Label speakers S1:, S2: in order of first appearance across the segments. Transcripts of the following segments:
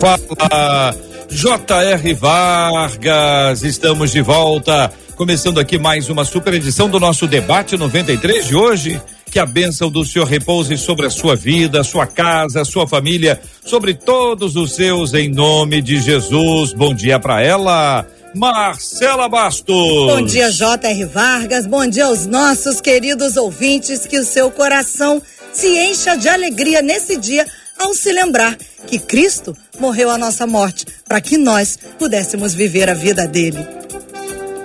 S1: Fala J.R. Vargas, estamos de volta, começando aqui mais uma super edição do nosso debate 93 de hoje. Que a bênção do Senhor repouse sobre a sua vida, sua casa, sua família, sobre todos os seus, em nome de Jesus. Bom dia para ela. Marcela Bastos.
S2: Bom dia, J.R. Vargas. Bom dia aos nossos queridos ouvintes. Que o seu coração se encha de alegria nesse dia ao se lembrar que Cristo morreu a nossa morte para que nós pudéssemos viver a vida dele.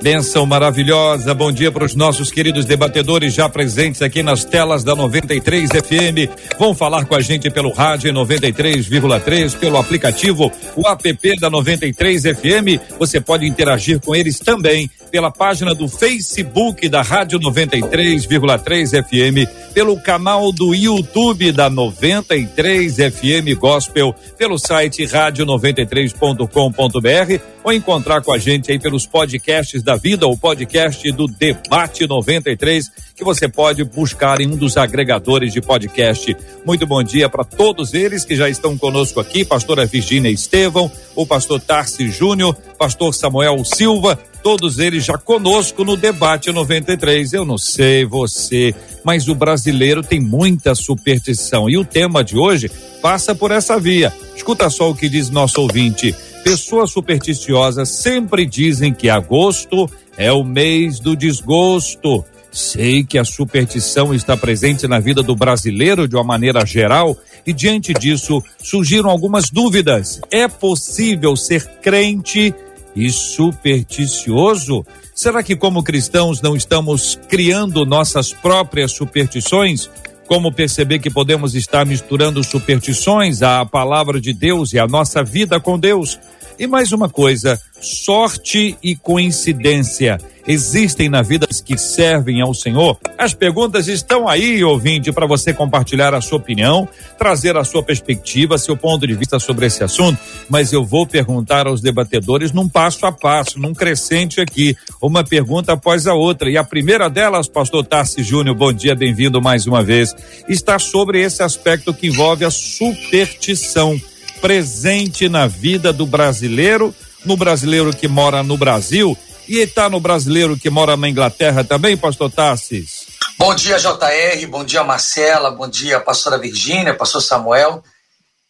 S1: Benção maravilhosa. Bom dia para os nossos queridos debatedores já presentes aqui nas telas da 93 FM. Vão falar com a gente pelo rádio 93,3, pelo aplicativo, o app da 93 FM. Você pode interagir com eles também pela página do Facebook da Rádio 93,3 FM, pelo canal do YouTube da 93 FM Gospel, pelo site rádio93.com.br ou encontrar com a gente aí pelos podcasts da vida, o podcast do Debate 93, que você pode buscar em um dos agregadores de podcast. Muito bom dia para todos eles que já estão conosco aqui, pastora Virgínia Estevão, o pastor Tarci Júnior, pastor Samuel Silva, todos eles já conosco no debate 93. Eu não sei você, mas o brasileiro tem muita superstição e o tema de hoje passa por essa via. Escuta só o que diz nosso ouvinte. Pessoas supersticiosas sempre dizem que agosto é o mês do desgosto. Sei que a superstição está presente na vida do brasileiro de uma maneira geral e diante disso surgiram algumas dúvidas. É possível ser crente e supersticioso? Será que como cristãos não estamos criando nossas próprias superstições? Como perceber que podemos estar misturando superstições à palavra de Deus e à nossa vida com Deus? E mais uma coisa, sorte e coincidência existem na vida que servem ao Senhor? As perguntas estão aí, ouvinte, para você compartilhar a sua opinião, trazer a sua perspectiva, seu ponto de vista sobre esse assunto. Mas eu vou perguntar aos debatedores num passo a passo, num crescente aqui, uma pergunta após a outra. E a primeira delas, pastor Tarci Júnior, bom dia, bem-vindo mais uma vez, está sobre esse aspecto que envolve a superstição presente na vida do brasileiro, no brasileiro que mora no Brasil e está no brasileiro que mora na Inglaterra também, pastor Tassis?
S3: Bom dia, JR, bom dia, Marcela, bom dia, pastora Virgínia, pastor Samuel.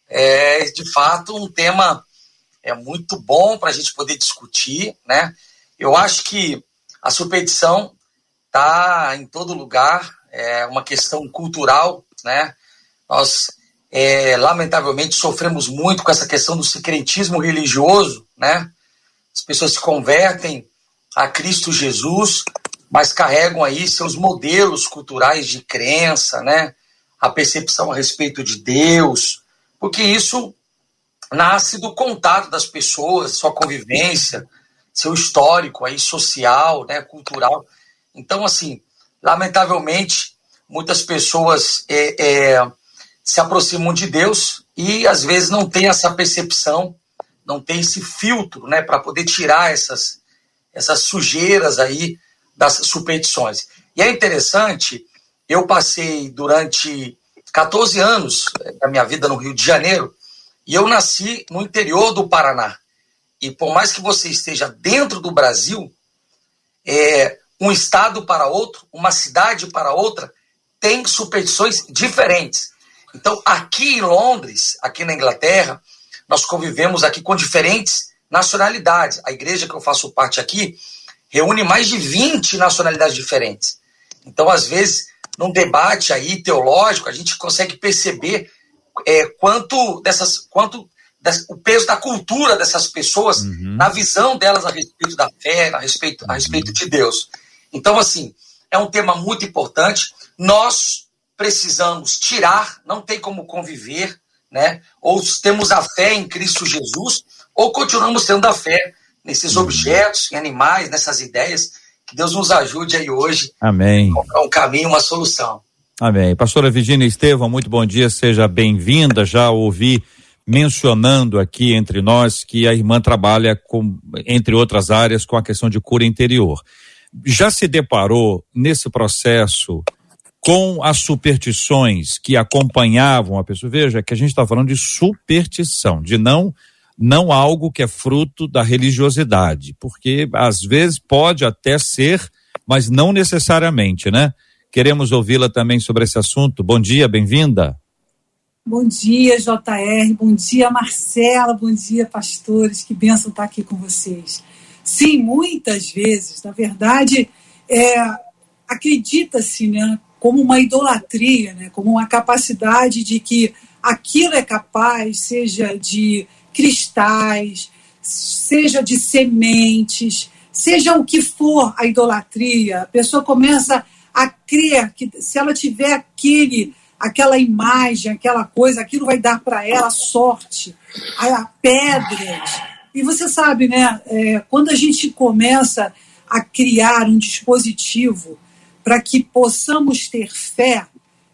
S3: É, de fato, um tema é muito bom para a gente poder discutir, né? Eu acho que a superstição está em todo lugar, é uma questão cultural, né? Nós é, lamentavelmente sofremos muito com essa questão do secretismo religioso, né? As pessoas se convertem a Cristo Jesus, mas carregam aí seus modelos culturais de crença, né? A percepção a respeito de Deus, porque isso nasce do contato das pessoas, sua convivência, seu histórico aí social, né, cultural. Então, assim, lamentavelmente, muitas pessoas é, é, se aproximam de Deus e às vezes não tem essa percepção, não tem esse filtro, né, para poder tirar essas, essas sujeiras aí das superstições. E é interessante, eu passei durante 14 anos da minha vida no Rio de Janeiro e eu nasci no interior do Paraná. E por mais que você esteja dentro do Brasil, é, um estado para outro, uma cidade para outra, tem superstições diferentes. Então, aqui em Londres, aqui na Inglaterra, nós convivemos aqui com diferentes nacionalidades. A igreja que eu faço parte aqui reúne mais de 20 nacionalidades diferentes. Então, às vezes, num debate aí teológico, a gente consegue perceber é, quanto dessas, quanto des, o peso da cultura dessas pessoas uhum. na visão delas a respeito da fé, a respeito, a respeito de Deus. Então, assim, é um tema muito importante. Nós precisamos tirar, não tem como conviver, né? Ou temos a fé em Cristo Jesus, ou continuamos tendo a fé nesses objetos, em animais, nessas ideias. Que Deus nos ajude aí hoje.
S1: Amém.
S3: É um caminho, uma solução.
S1: Amém. Pastora Virginia Estevam, muito bom dia, seja bem-vinda. Já ouvi mencionando aqui entre nós que a irmã trabalha com, entre outras áreas, com a questão de cura interior. Já se deparou nesse processo com as superstições que acompanhavam a pessoa? Veja que a gente está falando de superstição, de não não algo que é fruto da religiosidade, porque às vezes pode até ser, mas não necessariamente, né? Queremos ouvi-la também sobre esse assunto. Bom dia, bem-vinda.
S4: Bom dia, JR. Bom dia, Marcela. Bom dia, pastores. Que benção estar aqui com vocês. Sim, muitas vezes, na verdade, é, acredita-se né, como uma idolatria, né, como uma capacidade de que aquilo é capaz, seja de cristais, seja de sementes, seja o que for a idolatria, a pessoa começa a crer que se ela tiver aquele, aquela imagem, aquela coisa, aquilo vai dar para ela sorte, a, pedras. E você sabe, né? É, quando a gente começa a criar um dispositivo para que possamos ter fé,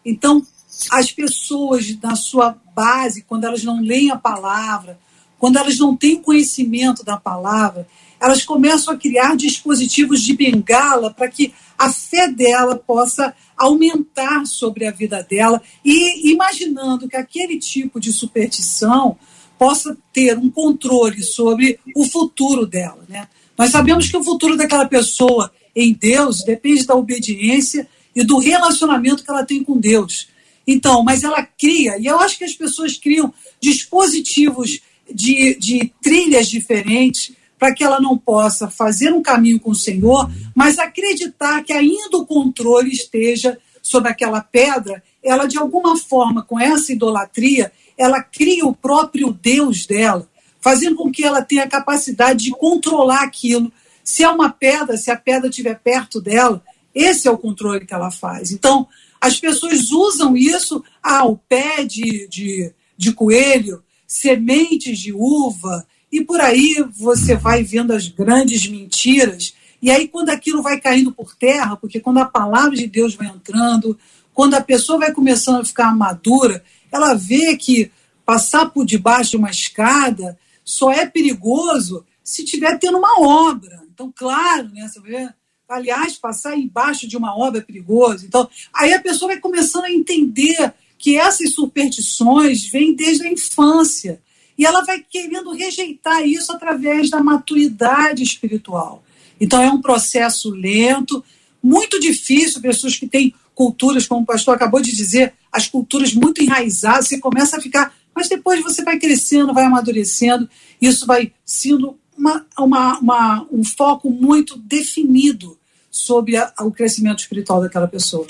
S4: então as pessoas na sua base, quando elas não leem a palavra, quando elas não têm conhecimento da palavra, elas começam a criar dispositivos de bengala para que a fé dela possa aumentar sobre a vida dela e imaginando que aquele tipo de superstição possa ter um controle sobre o futuro dela, né? Nós sabemos que o futuro daquela pessoa em Deus depende da obediência e do relacionamento que ela tem com Deus. Então, mas ela cria, e eu acho que as pessoas criam dispositivos de, de trilhas diferentes para que ela não possa fazer um caminho com o Senhor, mas acreditar que ainda o controle esteja sobre aquela pedra, ela de alguma forma, com essa idolatria, ela cria o próprio Deus dela, fazendo com que ela tenha a capacidade de controlar aquilo. Se é uma pedra, se a pedra estiver perto dela, esse é o controle que ela faz. Então, as pessoas usam isso, ah, o pé de, de, de coelho, sementes de uva, e por aí você vai vendo as grandes mentiras. E aí, quando aquilo vai caindo por terra, porque quando a palavra de Deus vai entrando, quando a pessoa vai começando a ficar madura, ela vê que passar por debaixo de uma escada só é perigoso se estiver tendo uma obra. Então, claro, né, você vê, aliás, passar embaixo de uma obra é perigoso. Então, aí a pessoa vai começando a entender que essas superstições vêm desde a infância. E ela vai querendo rejeitar isso através da maturidade espiritual. Então é um processo lento, muito difícil, pessoas que têm culturas, como o pastor acabou de dizer, as culturas muito enraizadas, você começa a ficar, mas depois você vai crescendo, vai amadurecendo, isso vai sendo uma, uma, uma um foco muito definido sobre a, o crescimento espiritual daquela pessoa.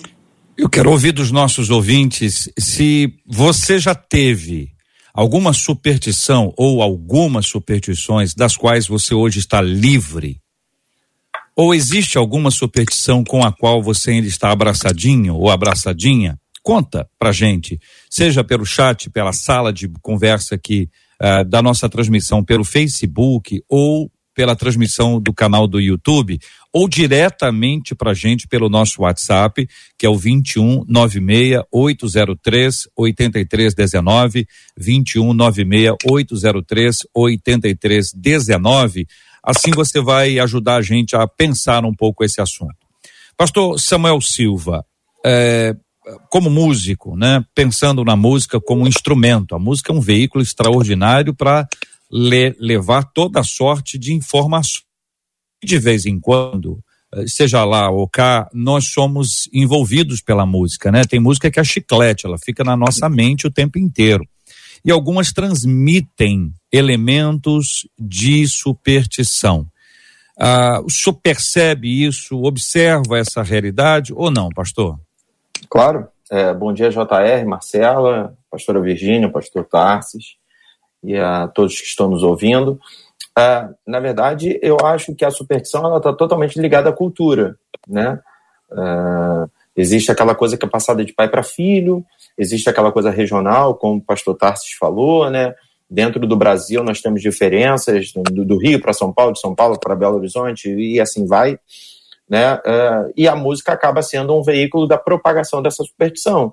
S1: Eu quero ouvir dos nossos ouvintes se você já teve alguma superstição ou algumas superstições das quais você hoje está livre? Ou existe alguma superstição com a qual você ainda está abraçadinho ou abraçadinha? Conta pra gente, seja pelo chat, pela sala de conversa aqui uh, da nossa transmissão pelo Facebook ou pela transmissão do canal do YouTube ou diretamente para a gente pelo nosso WhatsApp, que é o 21 96 803 8319, 21 96 803 8319. Assim você vai ajudar a gente a pensar um pouco esse assunto. Pastor Samuel Silva, é, como músico, né, pensando na música como instrumento, a música é um veículo extraordinário para le, levar toda sorte de informações de vez em quando, eh, seja lá ou cá, nós somos envolvidos pela música, né? Tem música que é chiclete, ela fica na nossa mente o tempo inteiro. E algumas transmitem elementos de superstição. Ah, o senhor percebe isso, observa essa realidade ou não, pastor?
S5: Claro. É, bom dia, JR, Marcela, pastora Virgínia, pastor Tarsis e a todos que estão nos ouvindo. Uh, na verdade, eu acho que a superstição está totalmente ligada à cultura, né? Uh, Existe aquela coisa que é passada de pai para filho, existe aquela coisa regional, como o pastor Tarsis falou, né? Dentro do Brasil nós temos diferenças, do, do Rio para São Paulo, de São Paulo para Belo Horizonte, e assim vai. Né? Uh, e a música acaba sendo um veículo da propagação dessa superstição.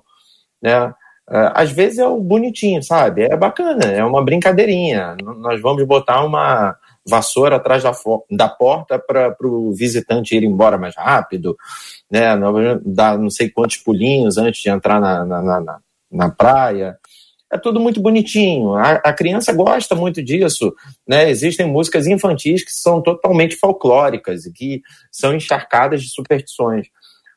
S5: Né? Uh, às vezes é o bonitinho, sabe? É bacana, é uma brincadeirinha. Nós vamos botar uma vassoura atrás da, da porta para o visitante ir embora mais rápido, né? Dar não sei quantos pulinhos antes de entrar na, na, na, na praia é tudo muito bonitinho. A, a, criança gosta muito disso. Né? Existem músicas infantis que são totalmente folclóricas e que são encharcadas de superstições.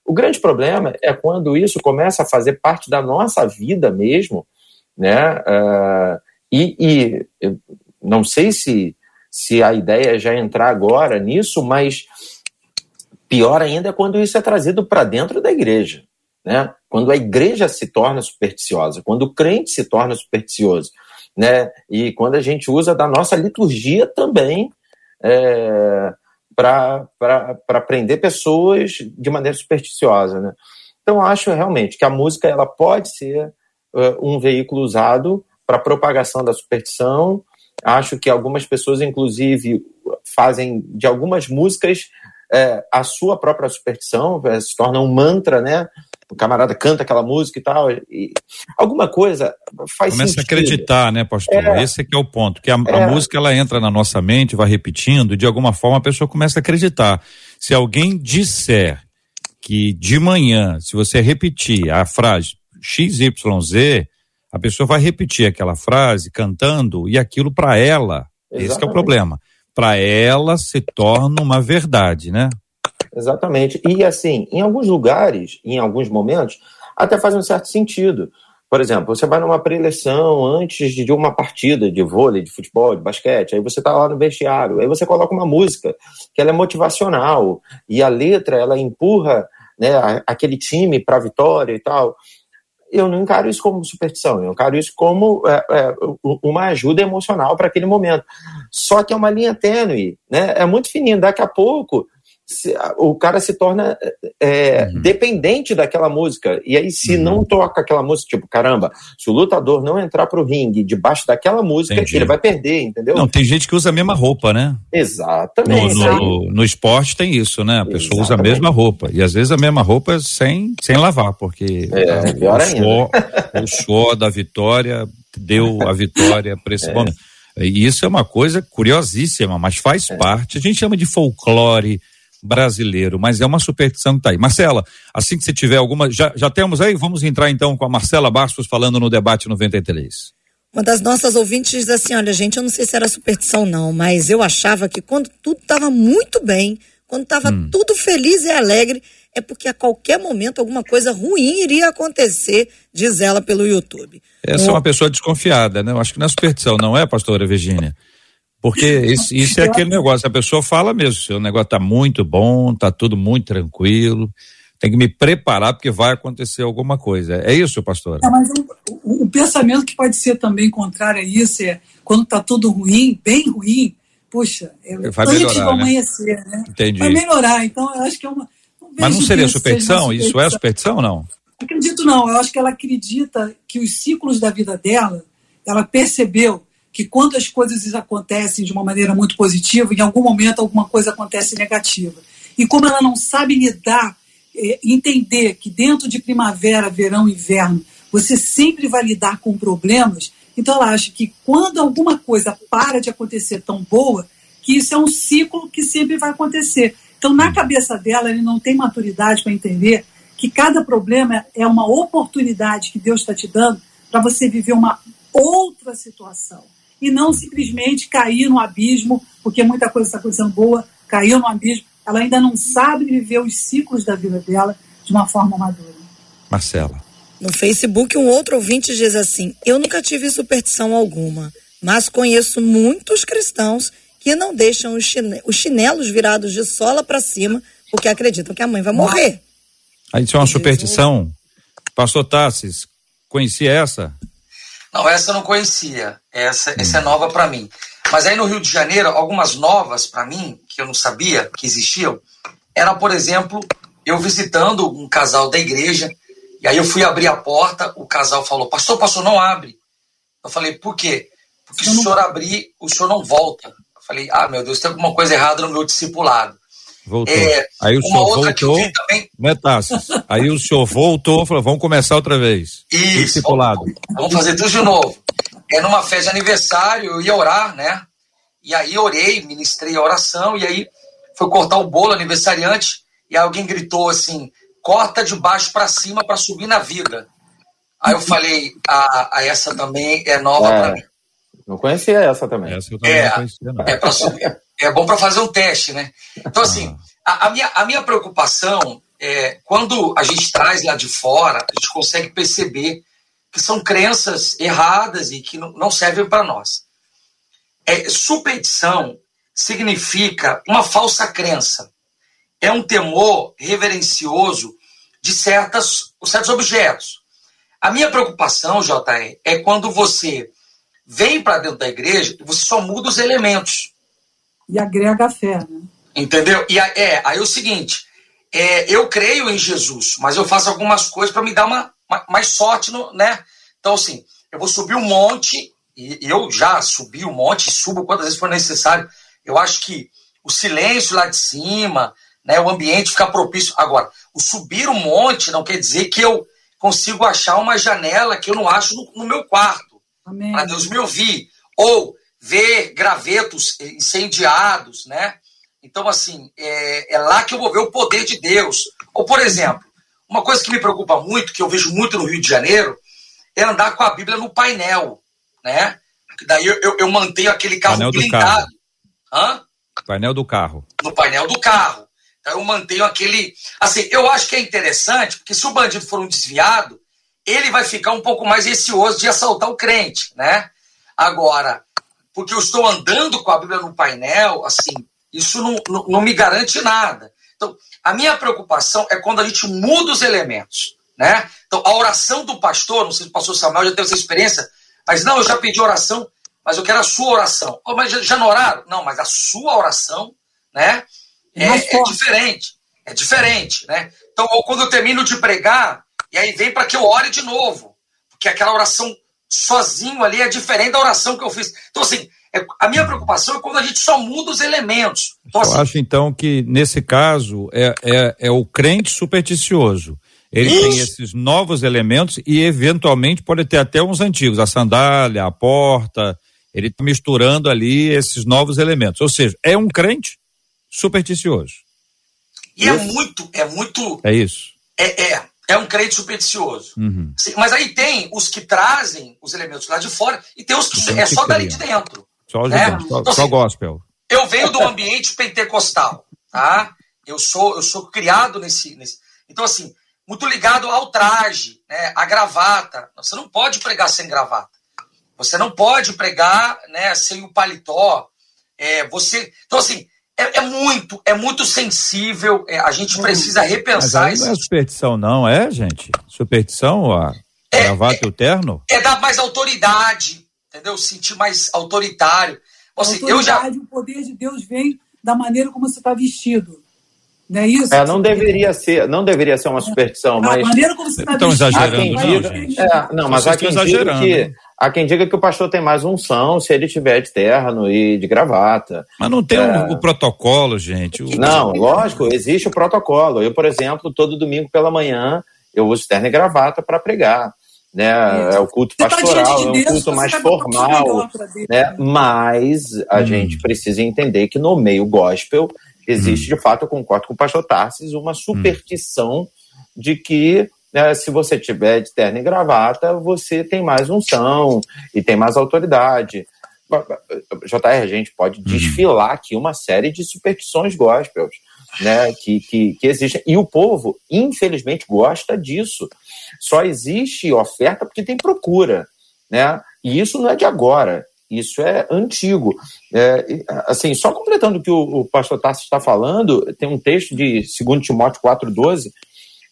S5: O grande problema é quando isso começa a fazer parte da nossa vida mesmo, né? Uh, e, e não sei se, se a ideia é já entrar agora nisso, mas pior ainda é quando isso é trazido para dentro da igreja né? Quando a igreja se torna supersticiosa, quando o crente se torna supersticioso, né? E quando a gente usa da nossa liturgia também é, para prender pessoas de maneira supersticiosa, né? Então acho realmente que a música ela pode ser uh, um veículo usado para propagação da superstição. Acho que algumas pessoas, inclusive, fazem de algumas músicas a sua própria superstição, se torna um mantra, né? O camarada canta aquela música e tal. E alguma coisa faz
S1: Começa sentido. a acreditar, né, pastor? É, Esse é que é o ponto. Que a, é, a, música ela entra na nossa mente, vai repetindo, e de alguma forma a pessoa começa a acreditar. Se alguém disser que de manhã, se você repetir a frase XYZ, a pessoa vai repetir aquela frase cantando e aquilo para ela, Exatamente. esse é o problema. Para ela se torna uma verdade, né?
S5: Exatamente. E assim, em alguns lugares, em alguns momentos, até faz um certo sentido. Por exemplo, você vai numa preleção antes de uma partida de vôlei, de futebol, de basquete, aí você está lá no vestiário, aí você coloca uma música que ela é motivacional e a letra ela empurra né, aquele time para a vitória e tal. Eu não encaro isso como superstição, eu encaro isso como é, é, uma ajuda emocional para aquele momento. Só que é uma linha tênue, né? É muito fininho. Daqui a pouco o cara se torna é, uhum. dependente daquela música. E aí, se uhum. não toca aquela música, tipo, caramba, se o lutador não entrar pro ringue debaixo daquela música, Entendi. ele vai perder, entendeu?
S1: Não, tem gente que usa a mesma roupa, né?
S5: Exatamente.
S1: No, no, no esporte tem isso, né? A pessoa Exatamente. usa a mesma roupa. E às vezes a mesma roupa sem, sem lavar, porque
S5: é, pior o, suor,
S1: o suor da vitória deu a vitória para esse é. momento. E isso é uma coisa curiosíssima, mas faz é. parte. A gente chama de folclore, brasileiro, mas é uma superstição que está aí. Marcela, assim que você tiver alguma, já, já temos aí, vamos entrar então com a Marcela Bastos falando no debate 93.
S2: Uma das nossas ouvintes diz assim: olha, gente, eu não sei se era superstição, não, mas eu achava que quando tudo estava muito bem, quando estava hum. tudo feliz e alegre, é porque a qualquer momento alguma coisa ruim iria acontecer, diz ela pelo YouTube.
S1: Essa é uma pessoa desconfiada, né? Eu acho que não é superstição, não é, pastora Virgínia? Porque isso, isso é aquele negócio, a pessoa fala mesmo, seu negócio tá muito bom, tá tudo muito tranquilo, tem que me preparar porque vai acontecer alguma coisa. É isso, pastor?
S4: É, mas o, o, pensamento que pode ser também contrário a isso é quando tá tudo ruim, bem ruim, puxa, é,
S1: vai antes do
S4: né? amanhecer, né? né?
S1: Entendi.
S4: Vai melhorar, então eu acho que é uma...
S1: Mas não seria superstição? Isso é superstição ou não?
S4: Acredito não, eu acho que ela acredita que os ciclos da vida dela, ela percebeu que quando as coisas acontecem de uma maneira muito positiva, em algum momento alguma coisa acontece negativa. E como ela não sabe lidar, é, entender que dentro de primavera, verão inverno, você sempre vai lidar com problemas, então ela acha que quando alguma coisa para de acontecer tão boa, que isso é um ciclo que sempre vai acontecer. Então, na cabeça dela, ele não tem maturidade para entender que cada problema é uma oportunidade que Deus está te dando para você viver uma outra situação e não simplesmente cair no abismo, porque muita coisa está acontecendo boa, caiu no abismo. Ela ainda não sabe viver os ciclos da vida dela de uma forma madura.
S1: Marcela.
S2: No Facebook, um outro ouvinte diz assim: Eu nunca tive superstição alguma, mas conheço muitos cristãos que não deixam os, chinelos virados de sola para cima porque acreditam que a mãe vai morrer.
S1: Aí isso é uma superstição? Pastor Tassis, conhecia essa?
S3: Não, essa eu não conhecia. Essa, essa é nova para mim. Mas aí no Rio de Janeiro, algumas novas para mim, que eu não sabia que existiam, era, por exemplo, eu visitando um casal da igreja, e aí eu fui abrir a porta, o casal falou, pastor, pastor, não abre. Eu falei, por quê? Porque se o senhor abrir, o senhor não volta. Eu falei, ah, meu Deus, tem alguma coisa errada no meu discipulado.
S1: Voltou. É, aí o senhor voltou, também... né, Aí o senhor voltou, falou, vamos começar outra vez.
S3: Isso. Discipulado. Vamos, vamos fazer tudo de novo. É numa festa de aniversário, eu ia orar, né? E aí orei, ministrei a oração, e aí foi cortar o bolo aniversariante, e alguém gritou assim, corta de baixo para cima para subir na viga. Aí eu falei, a, a essa também é nova é, para mim.
S5: Não conhecia essa também. Essa
S3: eu também é, não conhecia, não. É, subir, é bom para fazer um teste, né? Então, assim, a, a, minha, a minha preocupação é quando a gente traz lá de fora, a gente consegue perceber que são crenças erradas e que não, não servem para nós. É, superstição significa uma falsa crença. É um temor reverencioso de certas, certos objetos. A minha preocupação, JR, é quando você vem para dentro da igreja e você só muda os elementos.
S4: E agrega a fé, né?
S3: Entendeu? E é, aí é o seguinte, é, eu creio em Jesus, mas eu faço algumas coisas para me dar uma, uma, mais sorte, no, né? Então, assim, eu vou subir um monte, e eu já subi um monte, subo quantas vezes for necessário. Eu acho que o silêncio lá de cima, né, o ambiente fica propício. Agora, o subir um monte não quer dizer que eu consigo achar uma janela que eu não acho no, no meu quarto, para Deus me ouvir. Ou ver gravetos incendiados, né? Então, assim, é, é, lá que eu vou ver o poder de Deus. Ou, por exemplo, uma coisa que me preocupa muito, que eu vejo muito no Rio de Janeiro, é andar com a Bíblia no painel, né? Daí eu, eu, eu mantenho aquele carro
S1: painel blindado. Hã? Painel do carro.
S3: No painel do carro. Então eu mantenho aquele. Assim, eu acho que é interessante, porque se o bandido for um desviado, ele vai ficar um pouco mais receoso de assaltar o crente, né? Agora, porque eu estou andando com a Bíblia no painel, assim, isso não, não, não me garante nada. Então, a minha preocupação é quando a gente muda os elementos, né? Então, a oração do pastor, não sei se o pastor Samuel já teve essa experiência, mas não, eu já pedi oração, mas eu quero a sua oração. Oh, mas já, já não oraram? Não, mas a sua oração, né? É, é diferente. É diferente, né? Então, quando eu termino de pregar, e aí vem para que eu ore de novo. Porque aquela oração sozinho ali é diferente da oração que eu fiz. Então, assim, é, a minha preocupação é quando a gente só muda os elementos. Então,
S1: assim, eu acho, então, que nesse caso é, é, é o crente supersticioso. Ele Isso. tem esses novos elementos e, eventualmente, pode ter até uns antigos, a sandália, a porta. Ele está misturando ali esses novos elementos. Ou seja, é um crente supersticioso.
S3: E é muito, é muito.
S1: É isso.
S3: É, é, é um crente supersticioso. Uhum. Mas aí tem os que trazem os elementos lá de fora e tem os que é só dali de dentro.
S1: Só, né? só, então, só assim, gospel.
S3: Eu venho do ambiente pentecostal, tá? Eu sou, eu sou criado nesse, nesse. Então, assim, muito ligado ao traje, né? A gravata. Você não pode pregar sem gravata. Você não pode pregar né, sem o paletó. É, você. Então, assim, é, é, muito, é muito sensível. É, a gente precisa repensar
S1: Mas aí não é superstição, não, é, gente? Superstição, a é, gravata e o terno?
S3: É dar mais autoridade, entendeu? Sentir mais autoritário.
S4: Assim, autoridade, eu já... o poder de Deus vem da maneira como você está vestido. Não é isso?
S5: É, não deveria ser, não deveria ser uma superstição, é. mas. A
S4: maneira como você está
S1: Estão exagerando, diga,
S5: não, é, não, mas há quem diga que Há quem diga que o pastor tem mais unção se ele tiver de terno e de gravata.
S1: Mas não tem é... o, o, protocolo, gente. O...
S5: Não, lógico, existe o protocolo. Eu, por exemplo, todo domingo pela manhã, eu uso terno e gravata para pregar. Né? É o culto tá pastoral, é um culto mais tá formal. Né? Mas a hum. gente precisa entender que no meio gospel existe, hum. de fato, eu concordo com o pastor Tarsis, uma superstição hum. de que né, se você tiver de terno e gravata, você tem mais unção e tem mais autoridade. JR, a gente pode uhum. desfilar aqui uma série de superstições gospels né, que, que, que existem. E o povo, infelizmente, gosta disso. Só existe oferta porque tem procura. Né? E isso não é de agora, isso é antigo. É, assim, só completando o que o, o pastor Tassi está falando, tem um texto de 2 Timóteo 4,12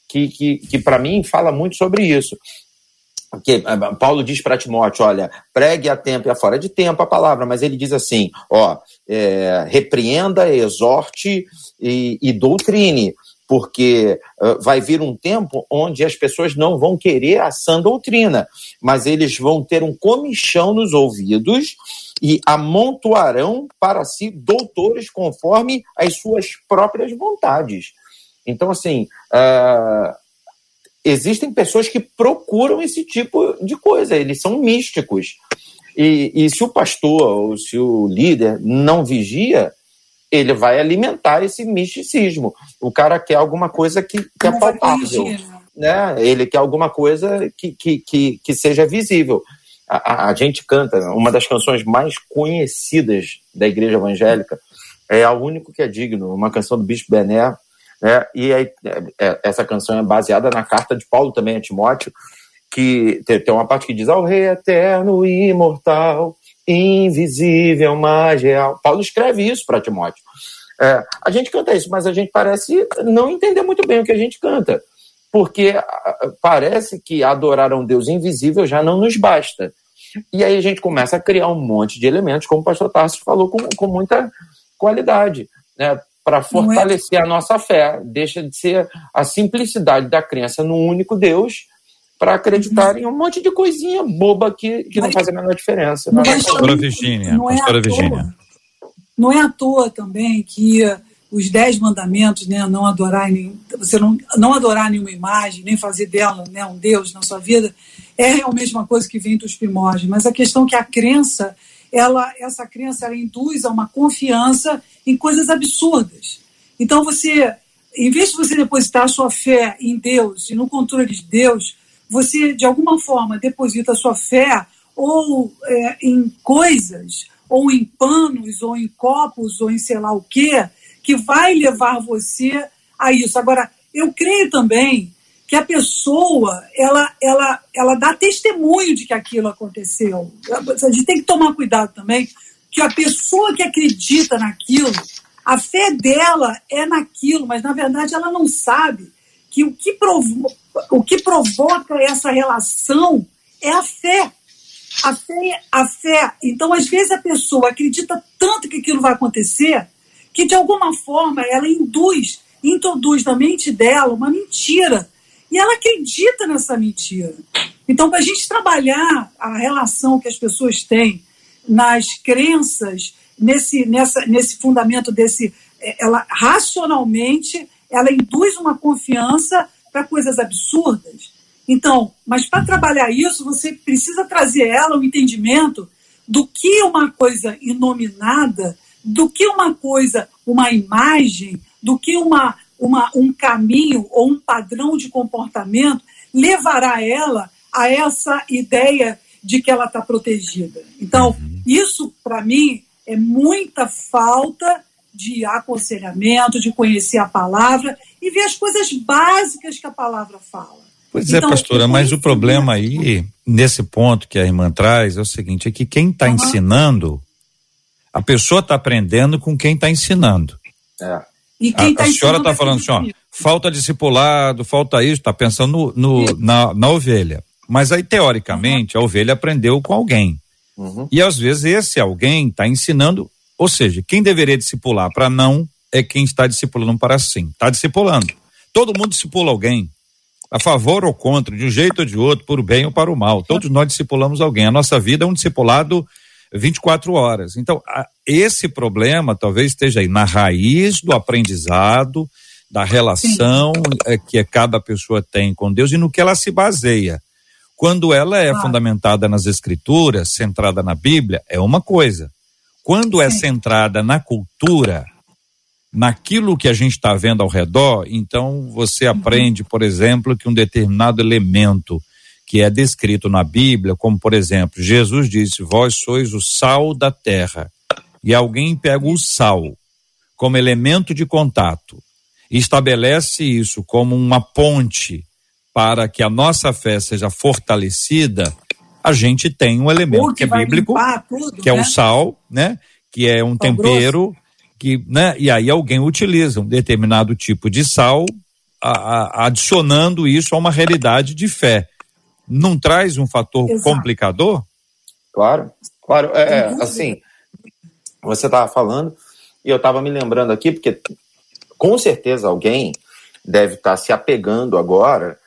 S5: que, que, que para mim fala muito sobre isso. Que eh, Paulo diz para Timóteo: olha, pregue a tempo e a fora de tempo a palavra, mas ele diz assim: ó, é, repreenda, exorte e, e doutrine. Porque uh, vai vir um tempo onde as pessoas não vão querer a sã doutrina, mas eles vão ter um comichão nos ouvidos e amontoarão para si doutores conforme as suas próprias vontades. Então, assim, uh, existem pessoas que procuram esse tipo de coisa, eles são místicos. E, e se o pastor ou se o líder não vigia, ele vai alimentar esse misticismo. O cara quer alguma coisa que, que é palpável. Né? Ele quer alguma coisa que, que, que, que seja visível. A, a, a, gente canta, uma das canções mais conhecidas da igreja evangélica, é a único que é digno, uma canção do Bispo Bené, né? e aí, é, é, essa canção é baseada na carta de Paulo também a Timóteo, que tem, tem uma parte que diz ao rei eterno e imortal, invisível, mas real. Paulo escreve isso para Timóteo. É, a gente canta isso, mas a gente parece não entender muito bem o que a gente canta, porque parece que adorar a um Deus invisível já não nos basta. E aí a gente começa a criar um monte de elementos, como o pastor Tarso falou, com, com muita qualidade, né, para fortalecer é... a nossa fé. Deixa de ser a simplicidade da crença no único Deus para acreditar em um monte de coisinha boba que, que não faz a menor diferença.
S1: Mas, pastora Virgínia, não é pastora Virgínia.
S4: Não é à toa também que os dez mandamentos, né, não adorar você não, não adorar nenhuma imagem, nem fazer dela né, um Deus na sua vida, é a mesma coisa que vem dos primórdios. Mas a questão é que a crença, ela, essa crença, ela induz a uma confiança em coisas absurdas. Então você, em vez de você depositar a sua fé em Deus e no controle de Deus, você de alguma forma deposita sua fé ou é, em coisas, ou em panos, ou em copos, ou em sei lá o quê, que vai levar você a isso. Agora, eu creio também que a pessoa ela, ela, ela dá testemunho de que aquilo aconteceu. A gente tem que tomar cuidado também que a pessoa que acredita naquilo, a fé dela é naquilo, mas na verdade ela não sabe que o que, provo o que provoca essa relação é a fé. A fé, a fé. Então, às vezes, a pessoa acredita tanto que aquilo vai acontecer que, de alguma forma, ela induz, introduz na mente dela uma mentira. E ela acredita nessa mentira. Então, para a gente trabalhar a relação que as pessoas têm nas crenças, nesse, nessa, nesse fundamento desse. Eh, ela racionalmente ela induz uma confiança para coisas absurdas. Então, mas para trabalhar isso, você precisa trazer ela o um entendimento do que uma coisa inominada, do que uma coisa, uma imagem, do que uma, uma, um caminho ou um padrão de comportamento levará ela a essa ideia de que ela está protegida. Então, isso, para mim, é muita falta de aconselhamento, de conhecer a palavra e ver as coisas básicas que a palavra fala.
S1: Pois é, então, é, pastora, mas o problema aí, nesse ponto que a irmã traz, é o seguinte: é que quem está uhum. ensinando, a pessoa está aprendendo com quem está ensinando. É. E quem a, tá a senhora está falando assim, ó, falta discipulado, falta isso, está pensando no, no na, na, ovelha. Mas aí, teoricamente, uhum. a ovelha aprendeu com alguém. Uhum. E às vezes esse alguém está ensinando ou seja, quem deveria discipular para não é quem está discipulando para sim. Está discipulando. Todo mundo discipula alguém, a favor ou contra, de um jeito ou de outro, por o bem ou para o mal. Todos nós discipulamos alguém. A nossa vida é um discipulado 24 horas. Então, esse problema talvez esteja aí na raiz do aprendizado, da relação é, que cada pessoa tem com Deus e no que ela se baseia. Quando ela é ah. fundamentada nas escrituras, centrada na Bíblia, é uma coisa. Quando é centrada na cultura, naquilo que a gente está vendo ao redor, então você uhum. aprende, por exemplo, que um determinado elemento que é descrito na Bíblia, como por exemplo, Jesus disse: Vós sois o sal da terra. E alguém pega o sal como elemento de contato e estabelece isso como uma ponte para que a nossa fé seja fortalecida, a gente tem um elemento que, é bíblico, tudo, que né? é o né? sal, né? Que é um sal tempero, grosso. que, né? E aí alguém utiliza um determinado tipo de sal, a, a, adicionando isso a uma realidade de fé. Não traz um fator Exato. complicador?
S5: Claro, claro. É, é assim, você estava falando e eu estava me lembrando aqui, porque com certeza alguém deve estar se apegando agora, é, é,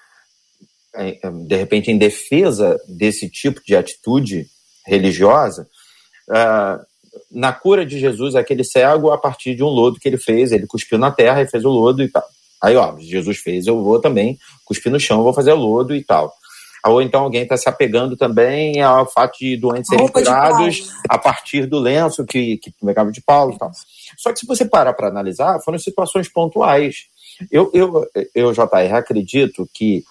S5: de repente, em defesa desse tipo de atitude religiosa, uh, na cura de Jesus, aquele cego, a partir de um lodo que ele fez, ele cuspiu na terra e fez o lodo e tal. Aí, ó, Jesus fez, eu vou também cuspir no chão, vou fazer o lodo e tal. Ou então alguém está se apegando também ao fato de doentes serem curados a partir do lenço que, que pegava de Paulo e tal. Só que se você parar para analisar, foram situações pontuais. Eu, eu, eu JR, acredito que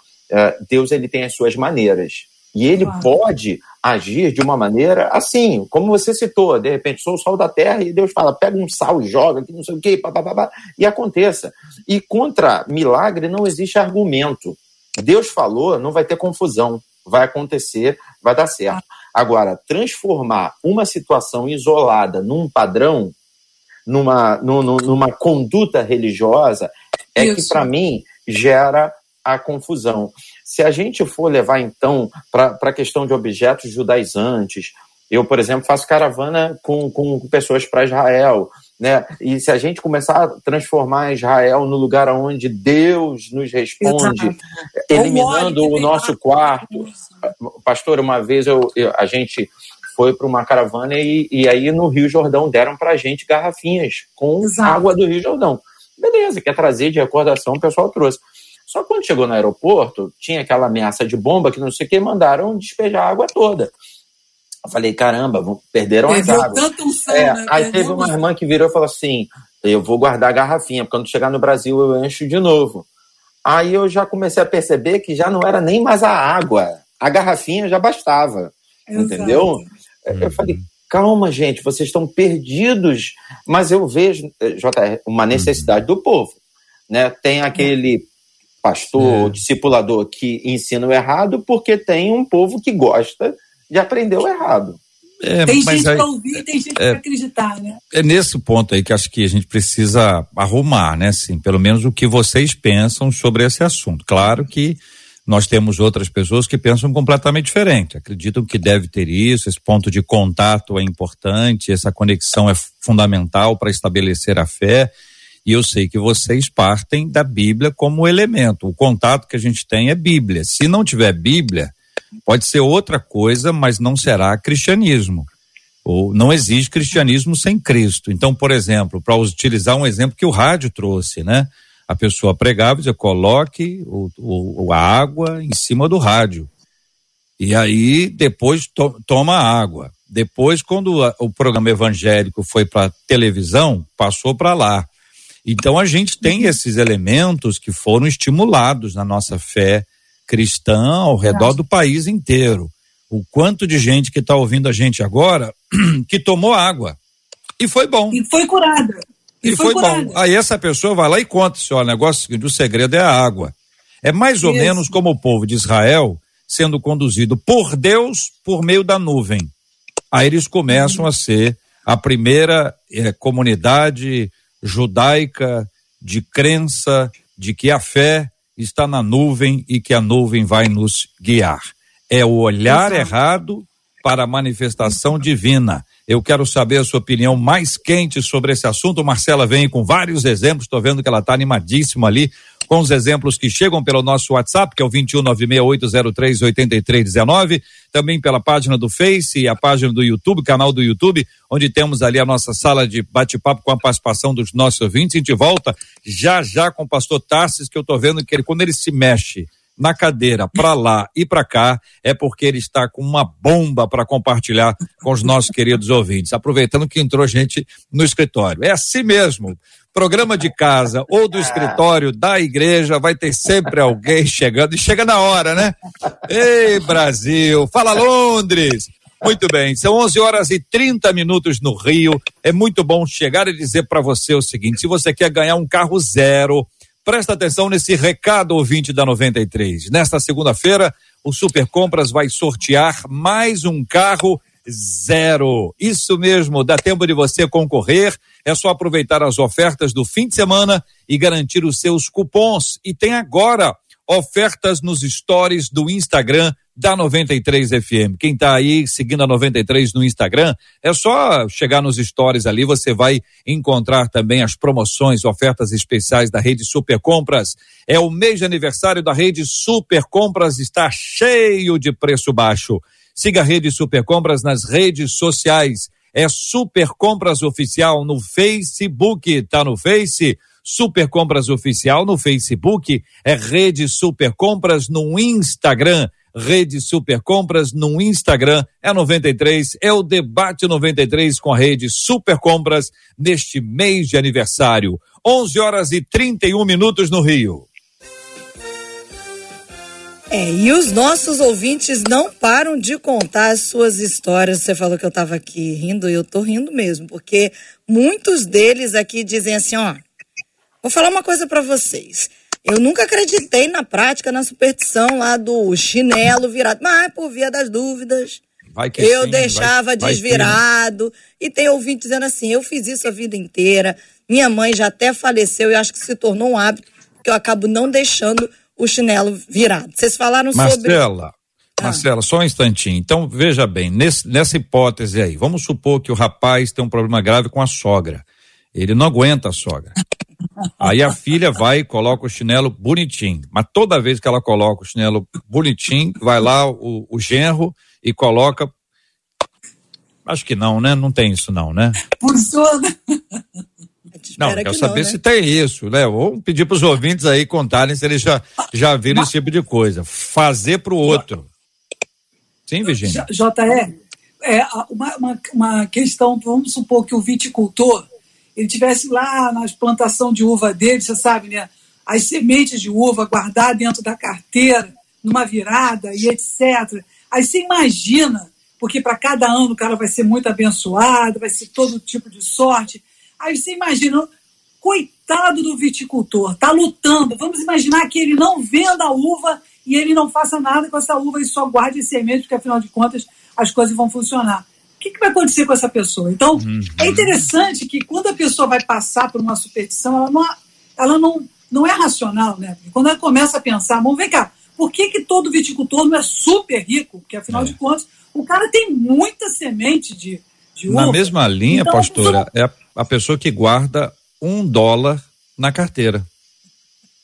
S5: Deus ele tem as suas maneiras. E ele claro. pode agir de uma maneira assim, como você citou, de repente, sou o sol da terra e Deus fala, pega um sal, joga, não sei o quê, papapá, e aconteça. E contra milagre não existe argumento. Deus falou, não vai ter confusão, vai acontecer, vai dar certo. Agora, transformar uma situação isolada num padrão, numa, numa conduta religiosa, é Isso. que, para mim, gera a confusão. Se a gente for levar, então, para a questão de objetos judaizantes, eu, por exemplo, faço caravana com, com pessoas para Israel, né? E se a gente começar a transformar Israel no lugar onde Deus nos responde, Exato. eliminando o nosso quarto. Pastor, uma vez eu, eu a gente foi para uma caravana e, e, aí no Rio Jordão deram para a gente garrafinhas com Exato. água do Rio Jordão. Beleza, quer trazer de recordação, o pessoal trouxe. Só que quando chegou no aeroporto, tinha aquela ameaça de bomba que não sei o que, mandaram despejar a água toda. Eu falei, caramba, perderam Perdeu as águas. Tanto é, né? Aí teve uma irmã que virou e falou assim: eu vou guardar a garrafinha, porque quando chegar no Brasil eu encho de novo. Aí eu já comecei a perceber que já não era nem mais a água, a garrafinha já bastava. Exato. Entendeu? Eu uhum. falei, calma, gente, vocês estão perdidos. Mas eu vejo, eh, JR, uma necessidade do povo. Né? Tem aquele pastor, é. discipulador que ensina o errado, porque tem um povo que gosta de aprender o errado.
S4: É, tem gente para ouvir, tem gente é, para acreditar, né?
S1: É nesse ponto aí que acho que a gente precisa arrumar, né? Assim, pelo menos o que vocês pensam sobre esse assunto. Claro que nós temos outras pessoas que pensam completamente diferente, acreditam que deve ter isso, esse ponto de contato é importante, essa conexão é fundamental para estabelecer a fé e eu sei que vocês partem da Bíblia como elemento. O contato que a gente tem é Bíblia. Se não tiver Bíblia, pode ser outra coisa, mas não será cristianismo. Ou não existe cristianismo sem Cristo. Então, por exemplo, para utilizar um exemplo que o rádio trouxe, né? A pessoa pregava e dizia, coloque o, o, a água em cima do rádio. E aí, depois, to, toma água. Depois, quando a, o programa evangélico foi para televisão, passou para lá. Então a gente tem uhum. esses elementos que foram estimulados na nossa fé cristã ao redor do país inteiro. O quanto de gente que está ouvindo a gente agora que tomou água e foi bom.
S4: E foi curada.
S1: E, e foi, foi bom. Aí essa pessoa vai lá e conta, assim, o negócio o segredo é a água. É mais ou Isso. menos como o povo de Israel sendo conduzido por Deus por meio da nuvem. Aí eles começam uhum. a ser a primeira eh, comunidade judaica de crença de que a fé está na nuvem e que a nuvem vai nos guiar. É o olhar errado para a manifestação divina. Eu quero saber a sua opinião mais quente sobre esse assunto. Marcela vem com vários exemplos, estou vendo que ela está animadíssima ali com os exemplos que chegam pelo nosso WhatsApp, que é o 21968038319, também pela página do Face e a página do YouTube, canal do YouTube, onde temos ali a nossa sala de bate-papo com a participação dos nossos ouvintes. A gente volta já já com o pastor Tarsis, que eu estou vendo que ele, quando ele se mexe, na cadeira para lá e para cá é porque ele está com uma bomba para compartilhar com os nossos queridos ouvintes. Aproveitando que entrou gente no escritório. É assim mesmo. Programa de casa ou do escritório da igreja vai ter sempre alguém chegando e chega na hora, né? Ei, Brasil! Fala Londres! Muito bem, são 11 horas e 30 minutos no Rio. É muito bom chegar e dizer para você o seguinte: se você quer ganhar um carro zero, Presta atenção nesse recado ouvinte da 93. Nesta segunda-feira, o Super Compras vai sortear mais um carro zero. Isso mesmo, dá tempo de você concorrer. É só aproveitar as ofertas do fim de semana e garantir os seus cupons. E tem agora ofertas nos stories do Instagram da 93 FM. Quem está aí seguindo a 93 no Instagram, é só chegar nos stories ali, você vai encontrar também as promoções, ofertas especiais da rede Super Compras. É o mês de aniversário da rede Super Compras, está cheio de preço baixo. Siga a rede Super Compras nas redes sociais. É Super Compras Oficial no Facebook, tá no Face? Super Compras Oficial no Facebook, é Rede Super Compras no Instagram. Rede Super Compras no Instagram é 93, é o debate 93 com a Rede Super Compras neste mês de aniversário. 11 horas e 31 minutos no Rio.
S2: É, e os nossos ouvintes não param de contar as suas histórias. Você falou que eu estava aqui rindo e eu tô rindo mesmo, porque muitos deles aqui dizem assim, ó, vou falar uma coisa para vocês. Eu nunca acreditei na prática, na superstição lá do chinelo virado, mas por via das dúvidas, eu sim, deixava vai, desvirado. Vai e tem ouvinte dizendo assim: eu fiz isso a vida inteira, minha mãe já até faleceu e acho que se tornou um hábito, que eu acabo não deixando o chinelo virado. Vocês falaram
S1: Marcela,
S2: sobre.
S1: Marcela, ah. Marcela, só um instantinho. Então, veja bem, nesse, nessa hipótese aí, vamos supor que o rapaz tem um problema grave com a sogra. Ele não aguenta a sogra. Aí a filha vai e coloca o chinelo bonitinho. Mas toda vez que ela coloca o chinelo bonitinho, vai lá o, o genro e coloca. Acho que não, né? Não tem isso, não, né?
S4: Funciona.
S1: Não, quero saber não, né? se tem isso, né? Vou pedir para os ouvintes aí contarem se eles já, já viram Mas... esse tipo de coisa. Fazer para o outro. Sim, Virginia?
S4: JR, é, uma, uma, uma questão, vamos supor que o viticultor ele tivesse lá na plantação de uva dele, você sabe, né? As sementes de uva guardadas dentro da carteira, numa virada e etc. Aí você imagina, porque para cada ano o cara vai ser muito abençoado, vai ser todo tipo de sorte. Aí você imagina, coitado do viticultor, tá lutando. Vamos imaginar que ele não venda a uva e ele não faça nada com essa uva e só guarde semente, porque afinal de contas as coisas vão funcionar que, que vai acontecer com essa pessoa? Então, uhum. é interessante que quando a pessoa vai passar por uma superstição, ela não, ela não, não é racional, né? Quando ela começa a pensar, vamos ver cá, por que, que todo viticultor não é super rico? Porque, afinal é. de contas, o cara tem muita semente de, de uva.
S1: Na mesma linha, então, pastora, é a, a pessoa que guarda um dólar na carteira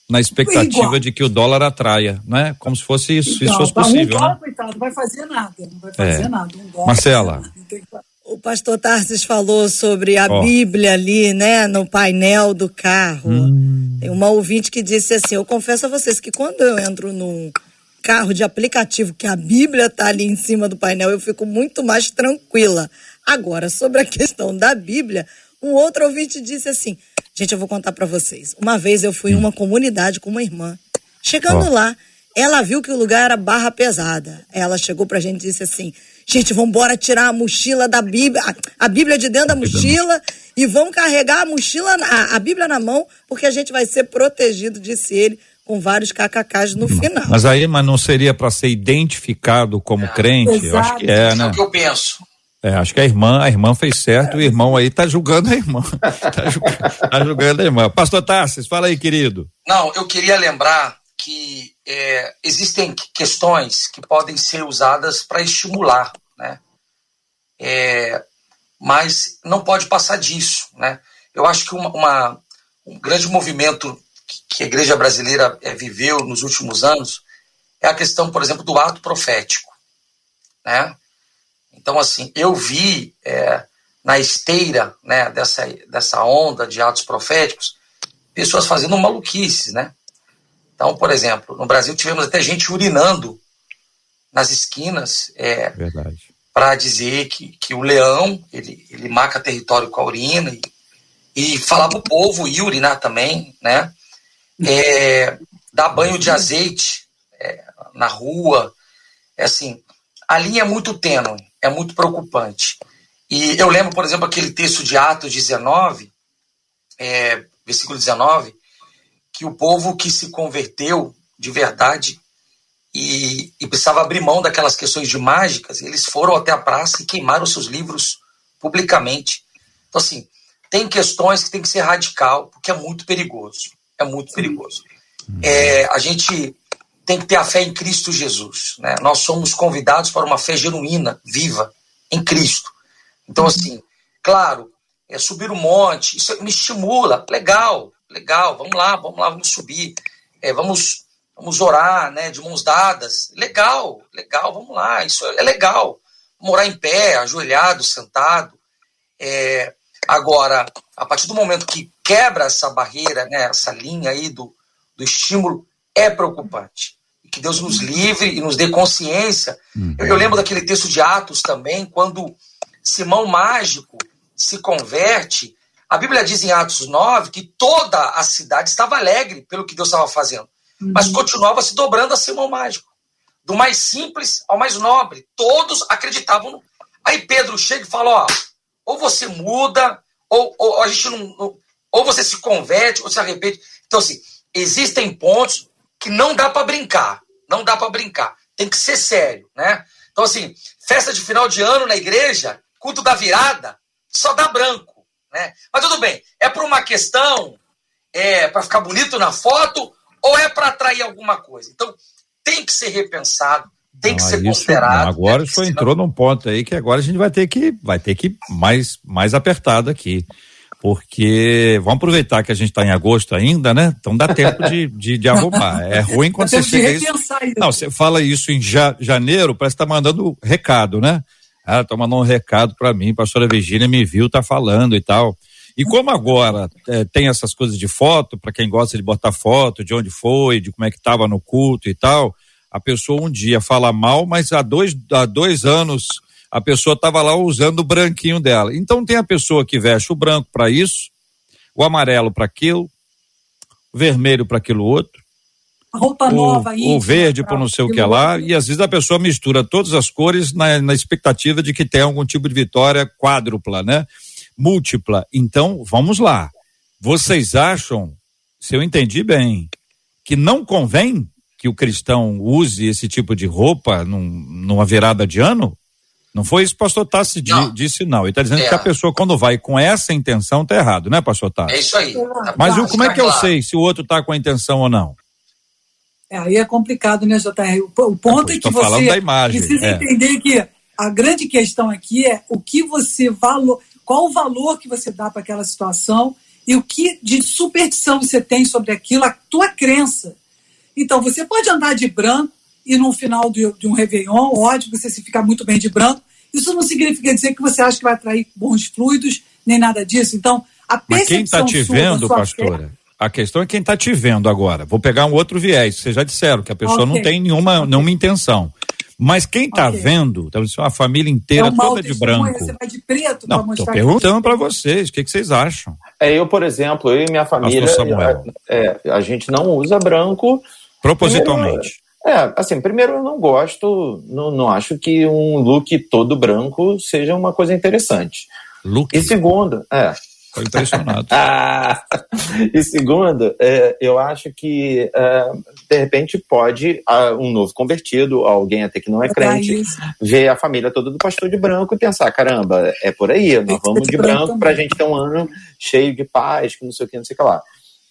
S1: na expectativa Igual. de que o dólar atraia, né? Como se fosse isso, isso fosse possível. Um dólar,
S4: né? coitado, não vai fazer nada, não vai fazer é. nada. Um dólar,
S1: Marcela.
S2: O pastor Tarsis falou sobre a oh. Bíblia ali, né, no painel do carro. Hum. Tem uma ouvinte que disse assim: Eu confesso a vocês que quando eu entro num carro de aplicativo que a Bíblia tá ali em cima do painel, eu fico muito mais tranquila. Agora, sobre a questão da Bíblia, um outro ouvinte disse assim: Gente, eu vou contar para vocês. Uma vez eu fui em uma comunidade com uma irmã. Chegando oh. lá, ela viu que o lugar era barra pesada. Ela chegou pra gente e disse assim: Gente, vamos embora tirar a mochila da Bíblia, a Bíblia de dentro da mochila e vamos carregar a mochila, a, a Bíblia na mão, porque a gente vai ser protegido, disse ele, com vários kkks no final.
S1: Mas aí, mas não seria para ser identificado como crente? Exato. Eu acho que é, né?
S3: É o que eu penso.
S1: É, acho que a irmã, a irmã fez certo, o irmão aí tá julgando a irmã. tá, julgando, tá julgando a irmã. Pastor Tarsis, fala aí, querido.
S3: Não, eu queria lembrar que é, existem questões que podem ser usadas para estimular, né? É, mas não pode passar disso, né? Eu acho que uma, uma um grande movimento que a igreja brasileira é, viveu nos últimos anos é a questão, por exemplo, do ato profético, né? Então, assim, eu vi é, na esteira né, dessa, dessa onda de atos proféticos pessoas fazendo maluquices, né? Então, por exemplo, no Brasil tivemos até gente urinando nas esquinas é, para dizer que, que o leão ele, ele marca território com a urina e, e falar para o povo ir urinar também, né? É, dar banho de azeite é, na rua, é assim, a linha é muito tênue é muito preocupante. E eu lembro, por exemplo, aquele texto de Atos 19, é, versículo 19, que o povo que se converteu de verdade e, e, precisava abrir mão daquelas questões de mágicas, eles foram até a praça e queimaram seus livros publicamente. Então, assim, tem questões que tem que ser radical, porque é muito perigoso. É muito perigoso. É, a gente tem que ter a fé em Cristo Jesus. Né? Nós somos convidados para uma fé genuína, viva, em Cristo. Então, uhum. assim, claro, é subir o monte, isso me estimula, legal, legal, vamos lá, vamos lá, vamos subir, é, vamos, vamos orar, né, de mãos dadas, legal, legal, vamos lá, isso é legal, morar em pé, ajoelhado, sentado, é, agora, a partir do momento que quebra essa barreira, né, essa linha aí do, do estímulo, é preocupante. Que Deus nos livre e nos dê consciência. Uhum. Eu, eu lembro daquele texto de Atos também, quando Simão Mágico se converte. A Bíblia diz em Atos 9 que toda a cidade estava alegre pelo que Deus estava fazendo, uhum. mas continuava se dobrando a Simão Mágico. Do mais simples ao mais nobre. Todos acreditavam. No... Aí Pedro chega e fala: ó, ou você muda, ou, ou a gente não, ou você se converte, ou se arrepende. Então, assim, existem pontos que não dá para brincar. Não dá para brincar. Tem que ser sério, né? Então, assim, festa de final de ano na igreja, culto da virada, só dá branco, né? Mas tudo bem. É por uma questão, é para ficar bonito na foto ou é para atrair alguma coisa? Então, tem que ser repensado, tem não, que ser isso, considerado.
S1: Agora o senhor entrou num ponto aí que agora a gente vai ter que vai ter que mais mais apertado aqui porque vamos aproveitar que a gente está em agosto ainda, né? Então dá tempo de, de, de arrumar. É ruim quando você chega isso. Não, você fala isso em ja, janeiro, parece que tá mandando recado, né? Ah, tá mandando um recado para mim, a pastora Virgínia me viu, tá falando e tal. E como agora é, tem essas coisas de foto, para quem gosta de botar foto, de onde foi, de como é que estava no culto e tal, a pessoa um dia fala mal, mas há dois, há dois anos a pessoa estava lá usando o branquinho dela. Então tem a pessoa que veste o branco para isso, o amarelo para aquilo, o vermelho para aquilo outro.
S4: A roupa
S1: o,
S4: nova aí.
S1: O verde para não sei o que lá. E às vezes a pessoa mistura todas as cores na, na expectativa de que tenha algum tipo de vitória quádrupla, né? Múltipla. Então, vamos lá. Vocês acham, se eu entendi bem, que não convém que o cristão use esse tipo de roupa num, numa virada de ano? Não foi isso que o pastor Tassi não. disse, não. Ele está dizendo é. que a pessoa, quando vai com essa intenção, está errado, né, pastor Tassi?
S3: É isso aí.
S1: Mas tá, como é que eu sei se o outro está com a intenção ou não?
S4: É, aí é complicado, né, JR? O, ponto é, é que você
S1: imagem,
S4: precisa é. entender que a grande questão aqui é o que você valor, qual o valor que você dá para aquela situação e o que de superstição você tem sobre aquilo, a tua crença. Então, você pode andar de branco e no final de, de um Réveillon, ótimo, você se ficar muito bem de branco, isso não significa dizer que você acha que vai atrair bons fluidos, nem nada disso. Então, a
S1: percepção Mas quem está te vendo, pastora? Fé, a questão é quem está te vendo agora. Vou pegar um outro viés. Vocês já disseram que a pessoa okay. não tem nenhuma, okay. nenhuma intenção. Mas quem está okay. vendo, tá a família inteira é toda de branco.
S4: Você vai de preto
S1: não, estou perguntando para vocês, o que, que, vocês acham?
S5: É, eu, por exemplo, eu e minha família, a, é, a gente não usa branco.
S1: Propositalmente.
S5: É, assim, primeiro eu não gosto, não, não acho que um look todo branco seja uma coisa interessante.
S1: Look?
S5: E segundo, é.
S1: Foi impressionado.
S5: ah, e segundo, é, eu acho que é, de repente pode um novo convertido, alguém até que não é crente, ver a família toda do pastor de branco e pensar: caramba, é por aí, nós vamos de branco para a gente ter um ano cheio de paz, que não sei o que, não sei o que lá.